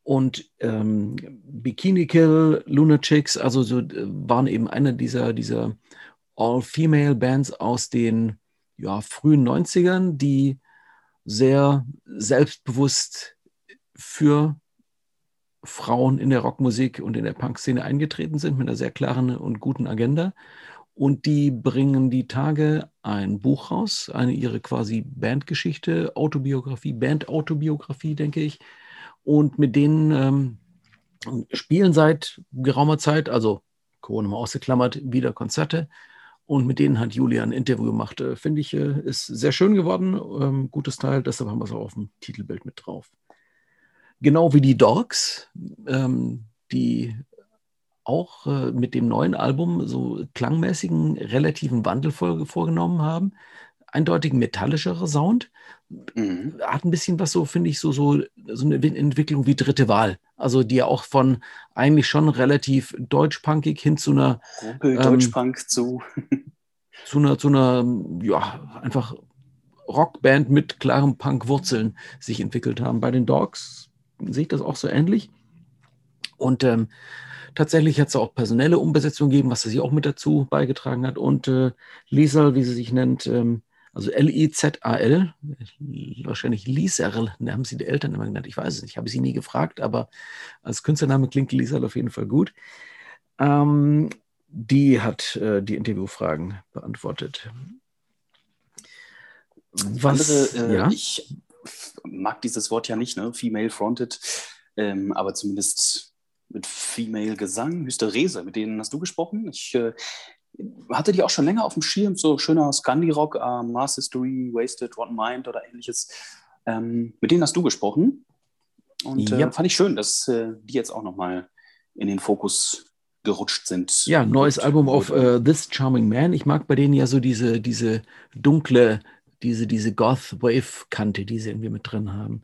A: und ähm, Bikini Kill, Lunachicks, also so, äh, waren eben einer dieser, dieser All-Female-Bands aus den ja, frühen 90ern, die sehr selbstbewusst für Frauen in der Rockmusik und in der Punkszene eingetreten sind mit einer sehr klaren und guten Agenda. Und die bringen die Tage ein Buch raus, eine ihre quasi Bandgeschichte, Autobiografie, Band-Autobiografie, denke ich. Und mit denen ähm, spielen seit geraumer Zeit, also Corona mal ausgeklammert, wieder Konzerte. Und mit denen hat Julia ein Interview gemacht. Äh, Finde ich, äh, ist sehr schön geworden. Ähm, gutes Teil, deshalb haben wir es auch auf dem Titelbild mit drauf. Genau wie die Dogs, ähm, die auch äh, mit dem neuen Album so klangmäßigen relativen Wandel vor, vorgenommen haben. Eindeutig metallischerer Sound. Mhm. Hat ein bisschen was so, finde ich, so, so, so eine Entwicklung wie dritte Wahl. Also die ja auch von eigentlich schon relativ deutschpunkig hin zu einer
B: Rumpel, ähm, Deutschpunk zu.
A: zu einer, zu einer, ja, einfach Rockband mit klaren Punkwurzeln sich entwickelt haben. Bei den Dogs sehe ich das auch so ähnlich. Und ähm, tatsächlich hat es auch personelle Umbesetzung gegeben, was sie auch mit dazu beigetragen hat. Und äh, Liesel, wie sie sich nennt, ähm, also L-I-Z-A-L, wahrscheinlich Liesel, haben sie die Eltern immer genannt, ich weiß es nicht, habe sie nie gefragt, aber als Künstlername klingt Liesel auf jeden Fall gut. Ähm, die hat äh, die Interviewfragen beantwortet.
B: Was, Andere, äh, ja? Ich mag dieses Wort ja nicht, ne? Female Fronted, ähm, aber zumindest mit Female Gesang, Hysterese, mit denen hast du gesprochen. Ich äh, hatte die auch schon länger auf dem Schirm, so schöner Scandi-Rock, uh, Mars History, Wasted, Rotten Mind oder ähnliches. Ähm, mit denen hast du gesprochen. Und äh, fand ich schön, dass äh, die jetzt auch nochmal in den Fokus gerutscht sind.
A: Ja, neues Album auf uh, This Charming Man. Ich mag bei denen ja so diese, diese dunkle, diese, diese Goth-Wave-Kante, die sie irgendwie mit drin haben.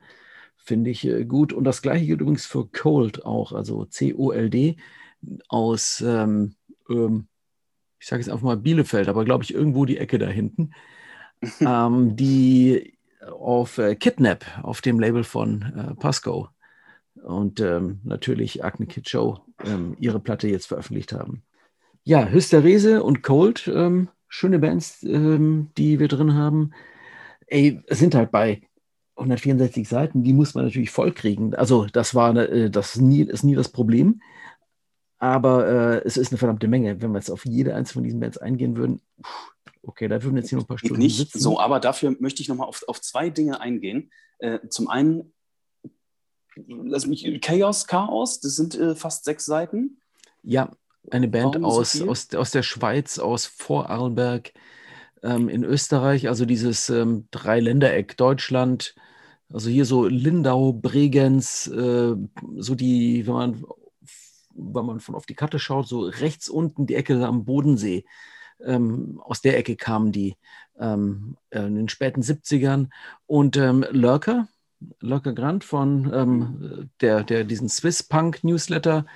A: Finde ich äh, gut. Und das gleiche gilt übrigens für Cold auch, also C-O-L-D aus, ähm, ähm, ich sage jetzt einfach mal Bielefeld, aber glaube ich irgendwo die Ecke da hinten, ähm, die auf äh, Kidnap, auf dem Label von äh, Pasco und ähm, natürlich Acne Kid Show ähm, ihre Platte jetzt veröffentlicht haben. Ja, Hysterese und Cold, ähm, schöne Bands, ähm, die wir drin haben. Ey, sind halt bei 164 Seiten, die muss man natürlich vollkriegen. Also das war äh, das nie, ist nie das Problem. Aber äh, es ist eine verdammte Menge. Wenn wir jetzt auf jede einzelne von diesen Bands eingehen würden, okay, da würden jetzt hier noch ein paar Stunden
B: Nicht sitzen. so, aber dafür möchte ich nochmal auf, auf zwei Dinge eingehen. Äh, zum einen, lass mich, Chaos, Chaos, das sind äh, fast sechs Seiten.
A: Ja, eine Band aus, so aus, aus der Schweiz, aus Vorarlberg ähm, in Österreich, also dieses ähm, Dreiländereck Deutschland, also hier so Lindau, Bregenz, äh, so die, wenn man, wenn man von auf die Karte schaut, so rechts unten die Ecke am Bodensee. Ähm, aus der Ecke kamen die ähm, in den späten 70ern. Und ähm, Lurker, Lurker Grant von ähm, der, der diesen Swiss Punk Newsletter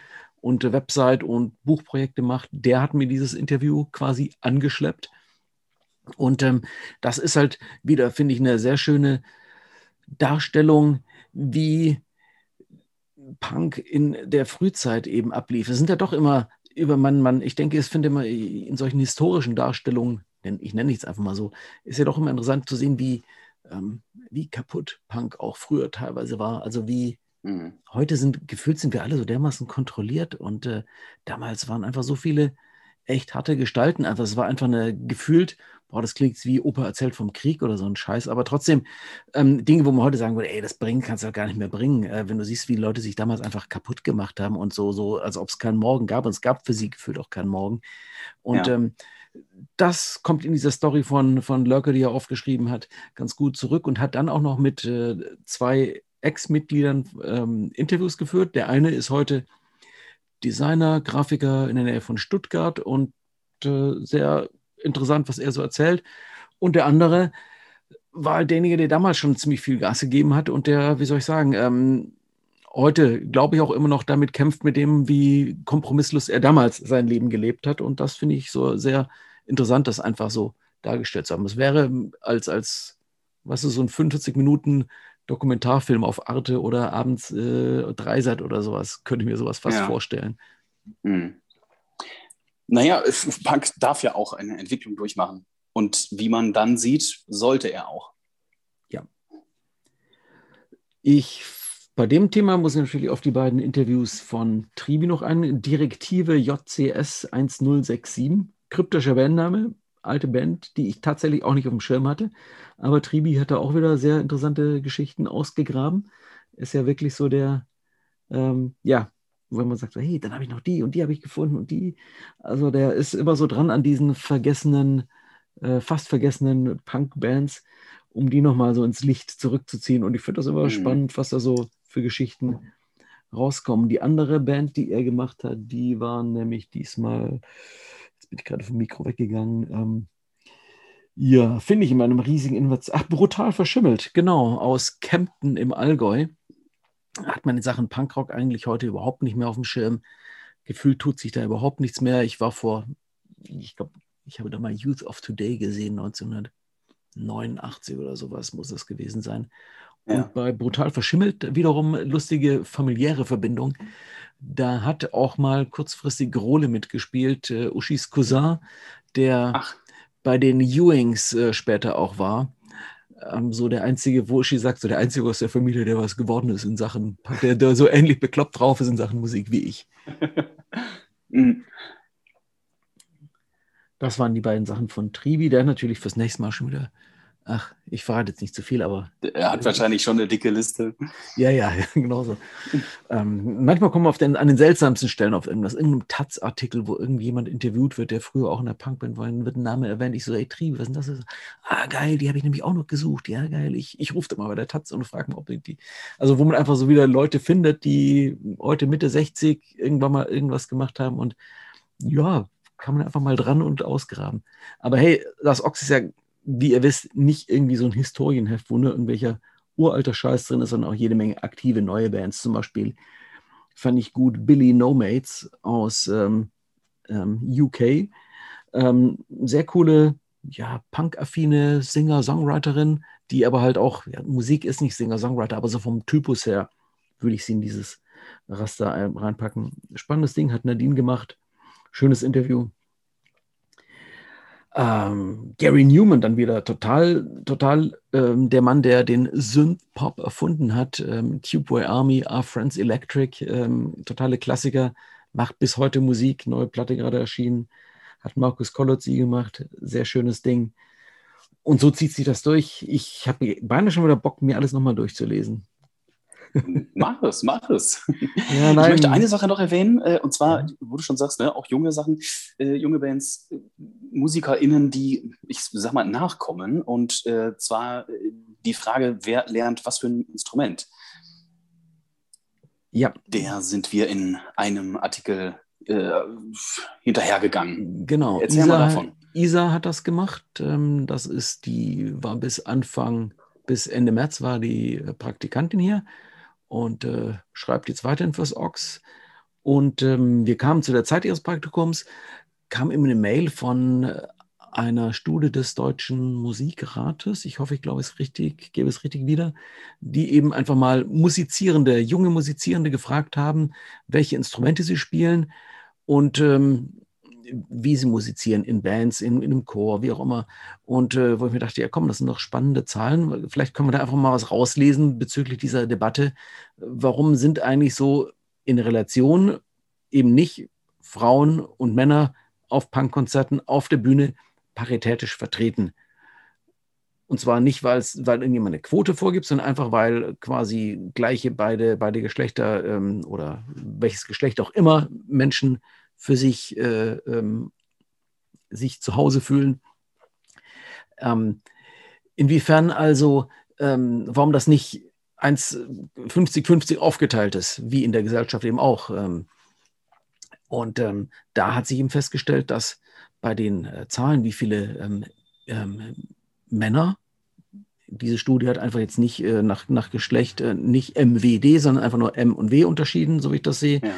A: und Website und Buchprojekte macht, der hat mir dieses Interview quasi angeschleppt. Und ähm, das ist halt wieder, finde ich, eine sehr schöne Darstellung, wie Punk in der Frühzeit eben ablief. Es sind ja doch immer über man, man, ich denke, es finde immer in solchen historischen Darstellungen, ich nenne es einfach mal so, ist ja doch immer interessant zu sehen, wie, ähm, wie kaputt Punk auch früher teilweise war. Also wie mhm. heute sind, gefühlt sind wir alle so dermaßen kontrolliert und äh, damals waren einfach so viele echt harte Gestalten. Einfach, es war einfach eine gefühlt boah, das klingt wie Opa erzählt vom Krieg oder so ein Scheiß, aber trotzdem ähm, Dinge, wo man heute sagen würde, ey, das bringen kannst du doch gar nicht mehr bringen, äh, wenn du siehst, wie Leute sich damals einfach kaputt gemacht haben und so, so, als ob es keinen Morgen gab und es gab für sie gefühlt auch keinen Morgen. Und ja. ähm, das kommt in dieser Story von, von Lurker, die er aufgeschrieben hat, ganz gut zurück und hat dann auch noch mit äh, zwei Ex-Mitgliedern ähm, Interviews geführt. Der eine ist heute Designer, Grafiker in der Nähe von Stuttgart und äh, sehr interessant, was er so erzählt. Und der andere war halt derjenige, der damals schon ziemlich viel Gas gegeben hat und der, wie soll ich sagen, ähm, heute, glaube ich, auch immer noch damit kämpft, mit dem, wie kompromisslos er damals sein Leben gelebt hat. Und das finde ich so sehr interessant, das einfach so dargestellt zu haben. Es wäre als, als was ist so ein 45 Minuten Dokumentarfilm auf Arte oder abends äh, Dreisat oder sowas, könnte ich mir sowas fast ja. vorstellen. Mhm.
B: Naja, Punk darf ja auch eine Entwicklung durchmachen. Und wie man dann sieht, sollte er auch.
A: Ja. Ich, bei dem Thema muss ich natürlich auf die beiden Interviews von Tribi noch ein. Direktive JCS 1067, kryptischer Bandname, alte Band, die ich tatsächlich auch nicht auf dem Schirm hatte. Aber Tribi hat da auch wieder sehr interessante Geschichten ausgegraben. Ist ja wirklich so der, ähm, ja, wenn man sagt, hey, dann habe ich noch die und die habe ich gefunden und die. Also der ist immer so dran an diesen vergessenen, äh, fast vergessenen Punk-Bands, um die nochmal so ins Licht zurückzuziehen. Und ich finde das immer mhm. spannend, was da so für Geschichten rauskommen. Die andere Band, die er gemacht hat, die war nämlich diesmal, jetzt bin ich gerade vom Mikro weggegangen, ähm, ja, finde ich in meinem riesigen Inverts. Ach, brutal verschimmelt, genau, aus Kempten im Allgäu hat man in Sachen Punkrock eigentlich heute überhaupt nicht mehr auf dem Schirm. Gefühlt tut sich da überhaupt nichts mehr. Ich war vor, ich glaube, ich habe da mal Youth of Today gesehen, 1989 oder sowas muss das gewesen sein. Und ja. bei Brutal Verschimmelt wiederum lustige familiäre Verbindung. Da hat auch mal kurzfristig Grole mitgespielt, äh, Uschis Cousin, der Ach. bei den Ewings äh, später auch war ähm, so der einzige, wo Uschi sagt, so der einzige aus der Familie, der was geworden ist in Sachen, der, der so ähnlich bekloppt drauf ist in Sachen Musik wie ich. Mhm. das waren die beiden Sachen von Trivi, der natürlich fürs nächste Mal schon wieder Ach, ich verrate jetzt nicht zu viel, aber.
B: Er hat wahrscheinlich schon eine dicke Liste.
A: Ja, ja, genau so. ähm, manchmal kommen wir auf den, an den seltsamsten Stellen auf irgendwas, irgendeinem Taz-Artikel, wo irgendjemand interviewt wird, der früher auch in der Punkband war, dann wird ein Name erwähnt. Ich so, ey, Trieb, was ist denn das? Ah, geil, die habe ich nämlich auch noch gesucht. Ja, geil. Ich, ich rufe mal bei der Taz und frage mal, ob die. Also, wo man einfach so wieder Leute findet, die heute Mitte 60 irgendwann mal irgendwas gemacht haben und ja, kann man einfach mal dran und ausgraben. Aber hey, das Ox ist ja wie ihr wisst, nicht irgendwie so ein Historienheft, wo nur irgendwelcher uralter Scheiß drin ist, sondern auch jede Menge aktive neue Bands. Zum Beispiel fand ich gut Billy No Mates aus ähm, ähm, UK. Ähm, sehr coole, ja, punk-affine Singer-Songwriterin, die aber halt auch, ja, Musik ist nicht Singer-Songwriter, aber so vom Typus her würde ich sie in dieses Raster reinpacken. Spannendes Ding hat Nadine gemacht. Schönes Interview. Ähm, Gary Newman dann wieder total, total ähm, der Mann, der den Synth-Pop erfunden hat. Ähm, Tubeway Army, Our Friends Electric, ähm, totale Klassiker, macht bis heute Musik, neue Platte gerade erschienen, hat Markus Kolotzi gemacht, sehr schönes Ding. Und so zieht sich das durch. Ich habe beinahe schon wieder Bock, mir alles nochmal durchzulesen.
B: Mach es, mach es. Ja, ich möchte eine Sache noch erwähnen, äh, und zwar, wo du schon sagst, ne, auch junge Sachen, äh, junge Bands, äh, MusikerInnen, die, ich sag mal, nachkommen. Und äh, zwar äh, die Frage, wer lernt was für ein Instrument? Ja. Der sind wir in einem Artikel äh, hinterhergegangen.
A: Genau. Erzähl Isa, mal davon. Isa hat das gemacht. Ähm, das ist die, war bis Anfang, bis Ende März war die Praktikantin hier und äh, schreibt jetzt weiterhin fürs Ox. Und ähm, wir kamen zu der Zeit ihres Praktikums, kam immer eine Mail von äh, einer Studie des Deutschen Musikrates, ich hoffe, ich glaube es richtig, gebe es richtig wieder, die eben einfach mal Musizierende, junge Musizierende gefragt haben, welche Instrumente sie spielen und ähm, wie sie musizieren in Bands, in, in einem Chor, wie auch immer. Und äh, wo ich mir dachte, ja komm, das sind doch spannende Zahlen. Vielleicht können wir da einfach mal was rauslesen bezüglich dieser Debatte. Warum sind eigentlich so in Relation eben nicht Frauen und Männer auf Punkkonzerten auf der Bühne paritätisch vertreten? Und zwar nicht, weil irgendjemand eine Quote vorgibt, sondern einfach, weil quasi gleiche beide, beide Geschlechter ähm, oder welches Geschlecht auch immer Menschen für sich, äh, ähm, sich zu Hause fühlen. Ähm, inwiefern also, ähm, warum das nicht 50-50 aufgeteilt ist, wie in der Gesellschaft eben auch. Ähm, und ähm, da hat sich eben festgestellt, dass bei den äh, Zahlen, wie viele ähm, Männer diese Studie hat einfach jetzt nicht äh, nach, nach Geschlecht, äh, nicht MWD, sondern einfach nur M und W unterschieden, so wie ich das sehe. Ja.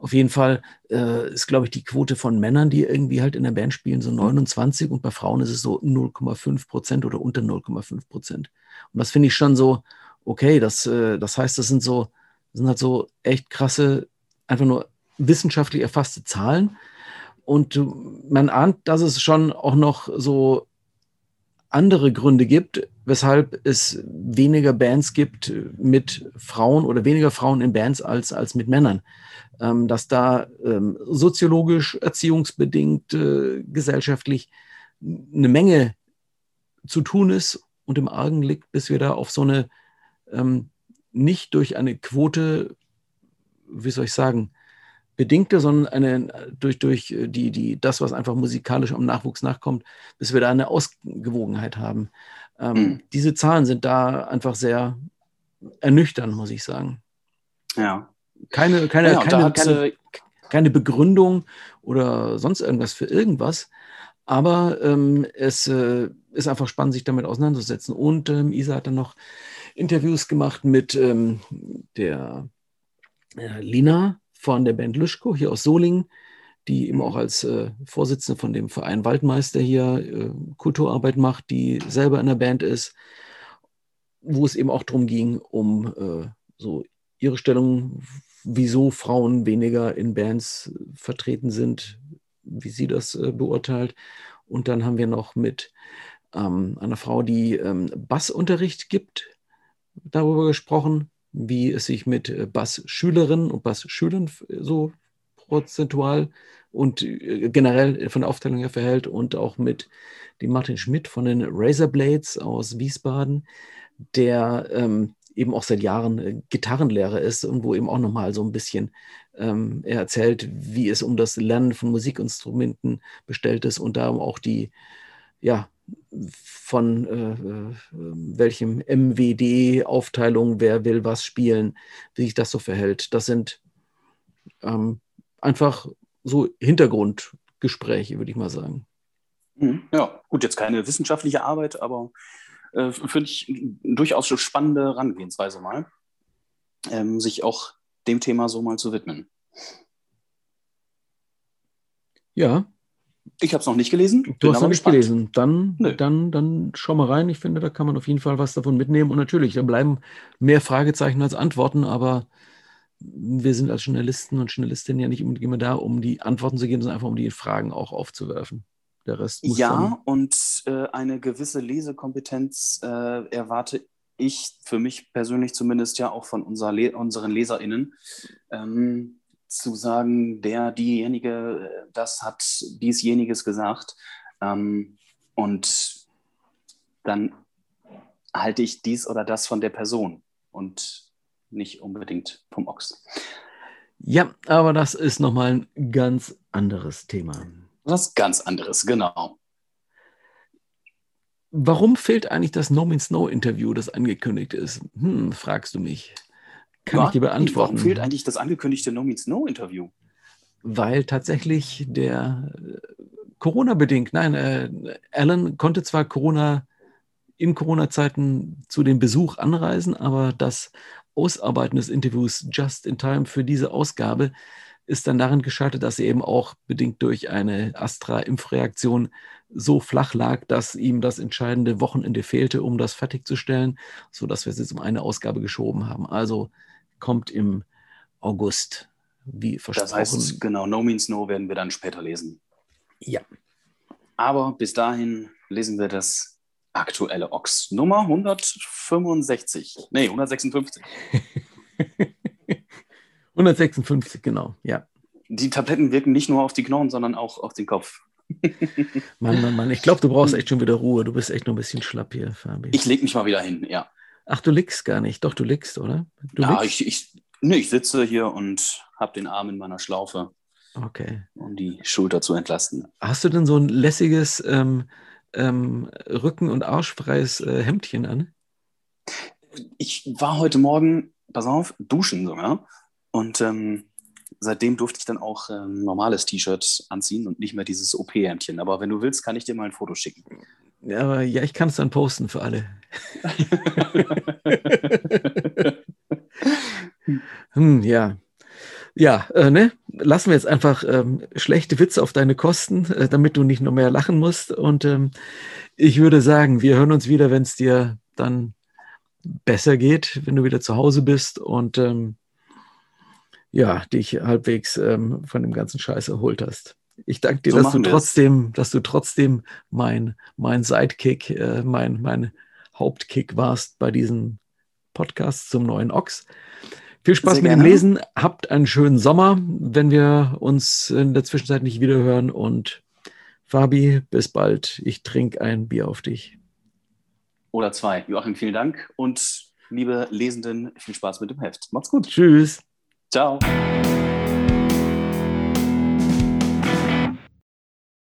A: Auf jeden Fall äh, ist, glaube ich, die Quote von Männern, die irgendwie halt in der Band spielen, so 29 und bei Frauen ist es so 0,5 Prozent oder unter 0,5 Prozent. Und das finde ich schon so, okay, das, äh, das heißt, das sind so, das sind halt so echt krasse, einfach nur wissenschaftlich erfasste Zahlen. und man ahnt, dass es schon auch noch so andere Gründe gibt, weshalb es weniger Bands gibt mit Frauen oder weniger Frauen in Bands als, als mit Männern. Ähm, dass da ähm, soziologisch, erziehungsbedingt, äh, gesellschaftlich eine Menge zu tun ist und im Argen liegt, bis wir da auf so eine ähm, nicht durch eine Quote, wie soll ich sagen, bedingte, sondern eine, durch, durch die, die, das, was einfach musikalisch am Nachwuchs nachkommt, bis wir da eine Ausgewogenheit haben. Ähm, mhm. Diese Zahlen sind da einfach sehr ernüchternd, muss ich sagen.
B: Ja.
A: Keine, keine, ja, keine, keine, keine, Begründung oder sonst irgendwas für irgendwas. Aber ähm, es äh, ist einfach spannend, sich damit auseinanderzusetzen. Und ähm, Isa hat dann noch Interviews gemacht mit ähm, der äh, Lina von der Band Luschko hier aus Solingen, die eben auch als äh, Vorsitzende von dem Verein Waldmeister hier äh, Kulturarbeit macht, die selber in der Band ist, wo es eben auch darum ging, um äh, so ihre Stellung, wieso Frauen weniger in Bands vertreten sind, wie sie das äh, beurteilt. Und dann haben wir noch mit ähm, einer Frau, die ähm, Bassunterricht gibt, darüber gesprochen, wie es sich mit äh, Bass-Schülerinnen und Bass-Schülern so prozentual und äh, generell von der Aufteilung her verhält und auch mit dem Martin Schmidt von den Razorblades aus Wiesbaden, der ähm, eben auch seit Jahren äh, Gitarrenlehrer ist und wo eben auch nochmal so ein bisschen ähm, er erzählt, wie es um das Lernen von Musikinstrumenten bestellt ist und da auch die ja, von äh, äh welchem MWD-Aufteilung, wer will was spielen, wie sich das so verhält. Das sind ähm, einfach so Hintergrundgespräche, würde ich mal sagen.
B: Mhm. Ja, gut, jetzt keine wissenschaftliche Arbeit, aber äh, finde ich durchaus eine spannende Herangehensweise mal, ähm, sich auch dem Thema so mal zu widmen.
A: Ja,
B: ich habe es noch nicht gelesen.
A: Du hast noch nicht gelesen. Dann, dann, dann schau mal rein. Ich finde, da kann man auf jeden Fall was davon mitnehmen. Und natürlich, da bleiben mehr Fragezeichen als Antworten, aber wir sind als Journalisten und Journalistinnen ja nicht immer da, um die Antworten zu geben, sondern einfach um die Fragen auch aufzuwerfen. Der Rest
B: muss Ja, und äh, eine gewisse Lesekompetenz äh, erwarte ich für mich persönlich zumindest ja auch von unser Le unseren LeserInnen. Ähm, zu sagen, der, diejenige, äh, das hat diesjeniges gesagt. Ähm, und dann halte ich dies oder das von der Person und nicht unbedingt vom Ochs.
A: Ja, aber das ist nochmal ein ganz anderes Thema.
B: Was ganz anderes, genau.
A: Warum fehlt eigentlich das No Means No Interview, das angekündigt ist? Hm, fragst du mich. Kann ja, ich dir beantworten.
B: Warum fehlt eigentlich das angekündigte No Means No Interview?
A: Weil tatsächlich der äh, Corona-bedingt, nein, äh, Alan konnte zwar Corona in Corona-Zeiten zu dem Besuch anreisen, aber das Ausarbeiten des Interviews just in time für diese Ausgabe ist dann darin gescheitert, dass er eben auch bedingt durch eine Astra-Impfreaktion so flach lag, dass ihm das entscheidende Wochenende fehlte, um das fertigzustellen, sodass wir es jetzt um eine Ausgabe geschoben haben. Also kommt im August, wie versprochen. Das heißt,
B: genau, No Means No werden wir dann später lesen.
A: Ja.
B: Aber bis dahin lesen wir das aktuelle Ox Nummer 165. Nee, 156.
A: 156, genau, ja.
B: Die Tabletten wirken nicht nur auf die Knochen, sondern auch auf den Kopf.
A: Mann, Mann, Mann, ich glaube, du brauchst echt schon wieder Ruhe. Du bist echt noch ein bisschen schlapp hier, Fabi.
B: Ich lege mich mal wieder hin, ja.
A: Ach, du liegst gar nicht. Doch, du liegst, oder? Du
B: ja, ich, ich, nee, ich sitze hier und habe den Arm in meiner Schlaufe.
A: Okay.
B: Um die Schulter zu entlasten.
A: Hast du denn so ein lässiges ähm, ähm, Rücken- und Arschfreies äh, Hemdchen an?
B: Ich war heute Morgen, pass auf, duschen sogar. Und ähm, seitdem durfte ich dann auch ein ähm, normales T-Shirt anziehen und nicht mehr dieses OP-Hemdchen. Aber wenn du willst, kann ich dir mal ein Foto schicken.
A: Ja, aber ja, ich kann es dann posten für alle. hm, ja. Ja, äh, ne? Lassen wir jetzt einfach ähm, schlechte Witze auf deine Kosten, äh, damit du nicht noch mehr lachen musst. Und ähm, ich würde sagen, wir hören uns wieder, wenn es dir dann besser geht, wenn du wieder zu Hause bist und ähm, ja, dich halbwegs ähm, von dem ganzen Scheiß erholt hast. Ich danke dir, so dass du trotzdem, dass du trotzdem mein, mein Sidekick, äh, mein, mein Hauptkick warst bei diesem Podcast zum neuen Ochs. Viel Spaß Sehr mit gerne. dem Lesen. Habt einen schönen Sommer, wenn wir uns in der Zwischenzeit nicht wiederhören. Und Fabi, bis bald. Ich trinke ein Bier auf dich.
B: Oder zwei. Joachim, vielen Dank. Und liebe Lesenden, viel Spaß mit dem Heft. Macht's gut.
A: Tschüss.
B: Ciao.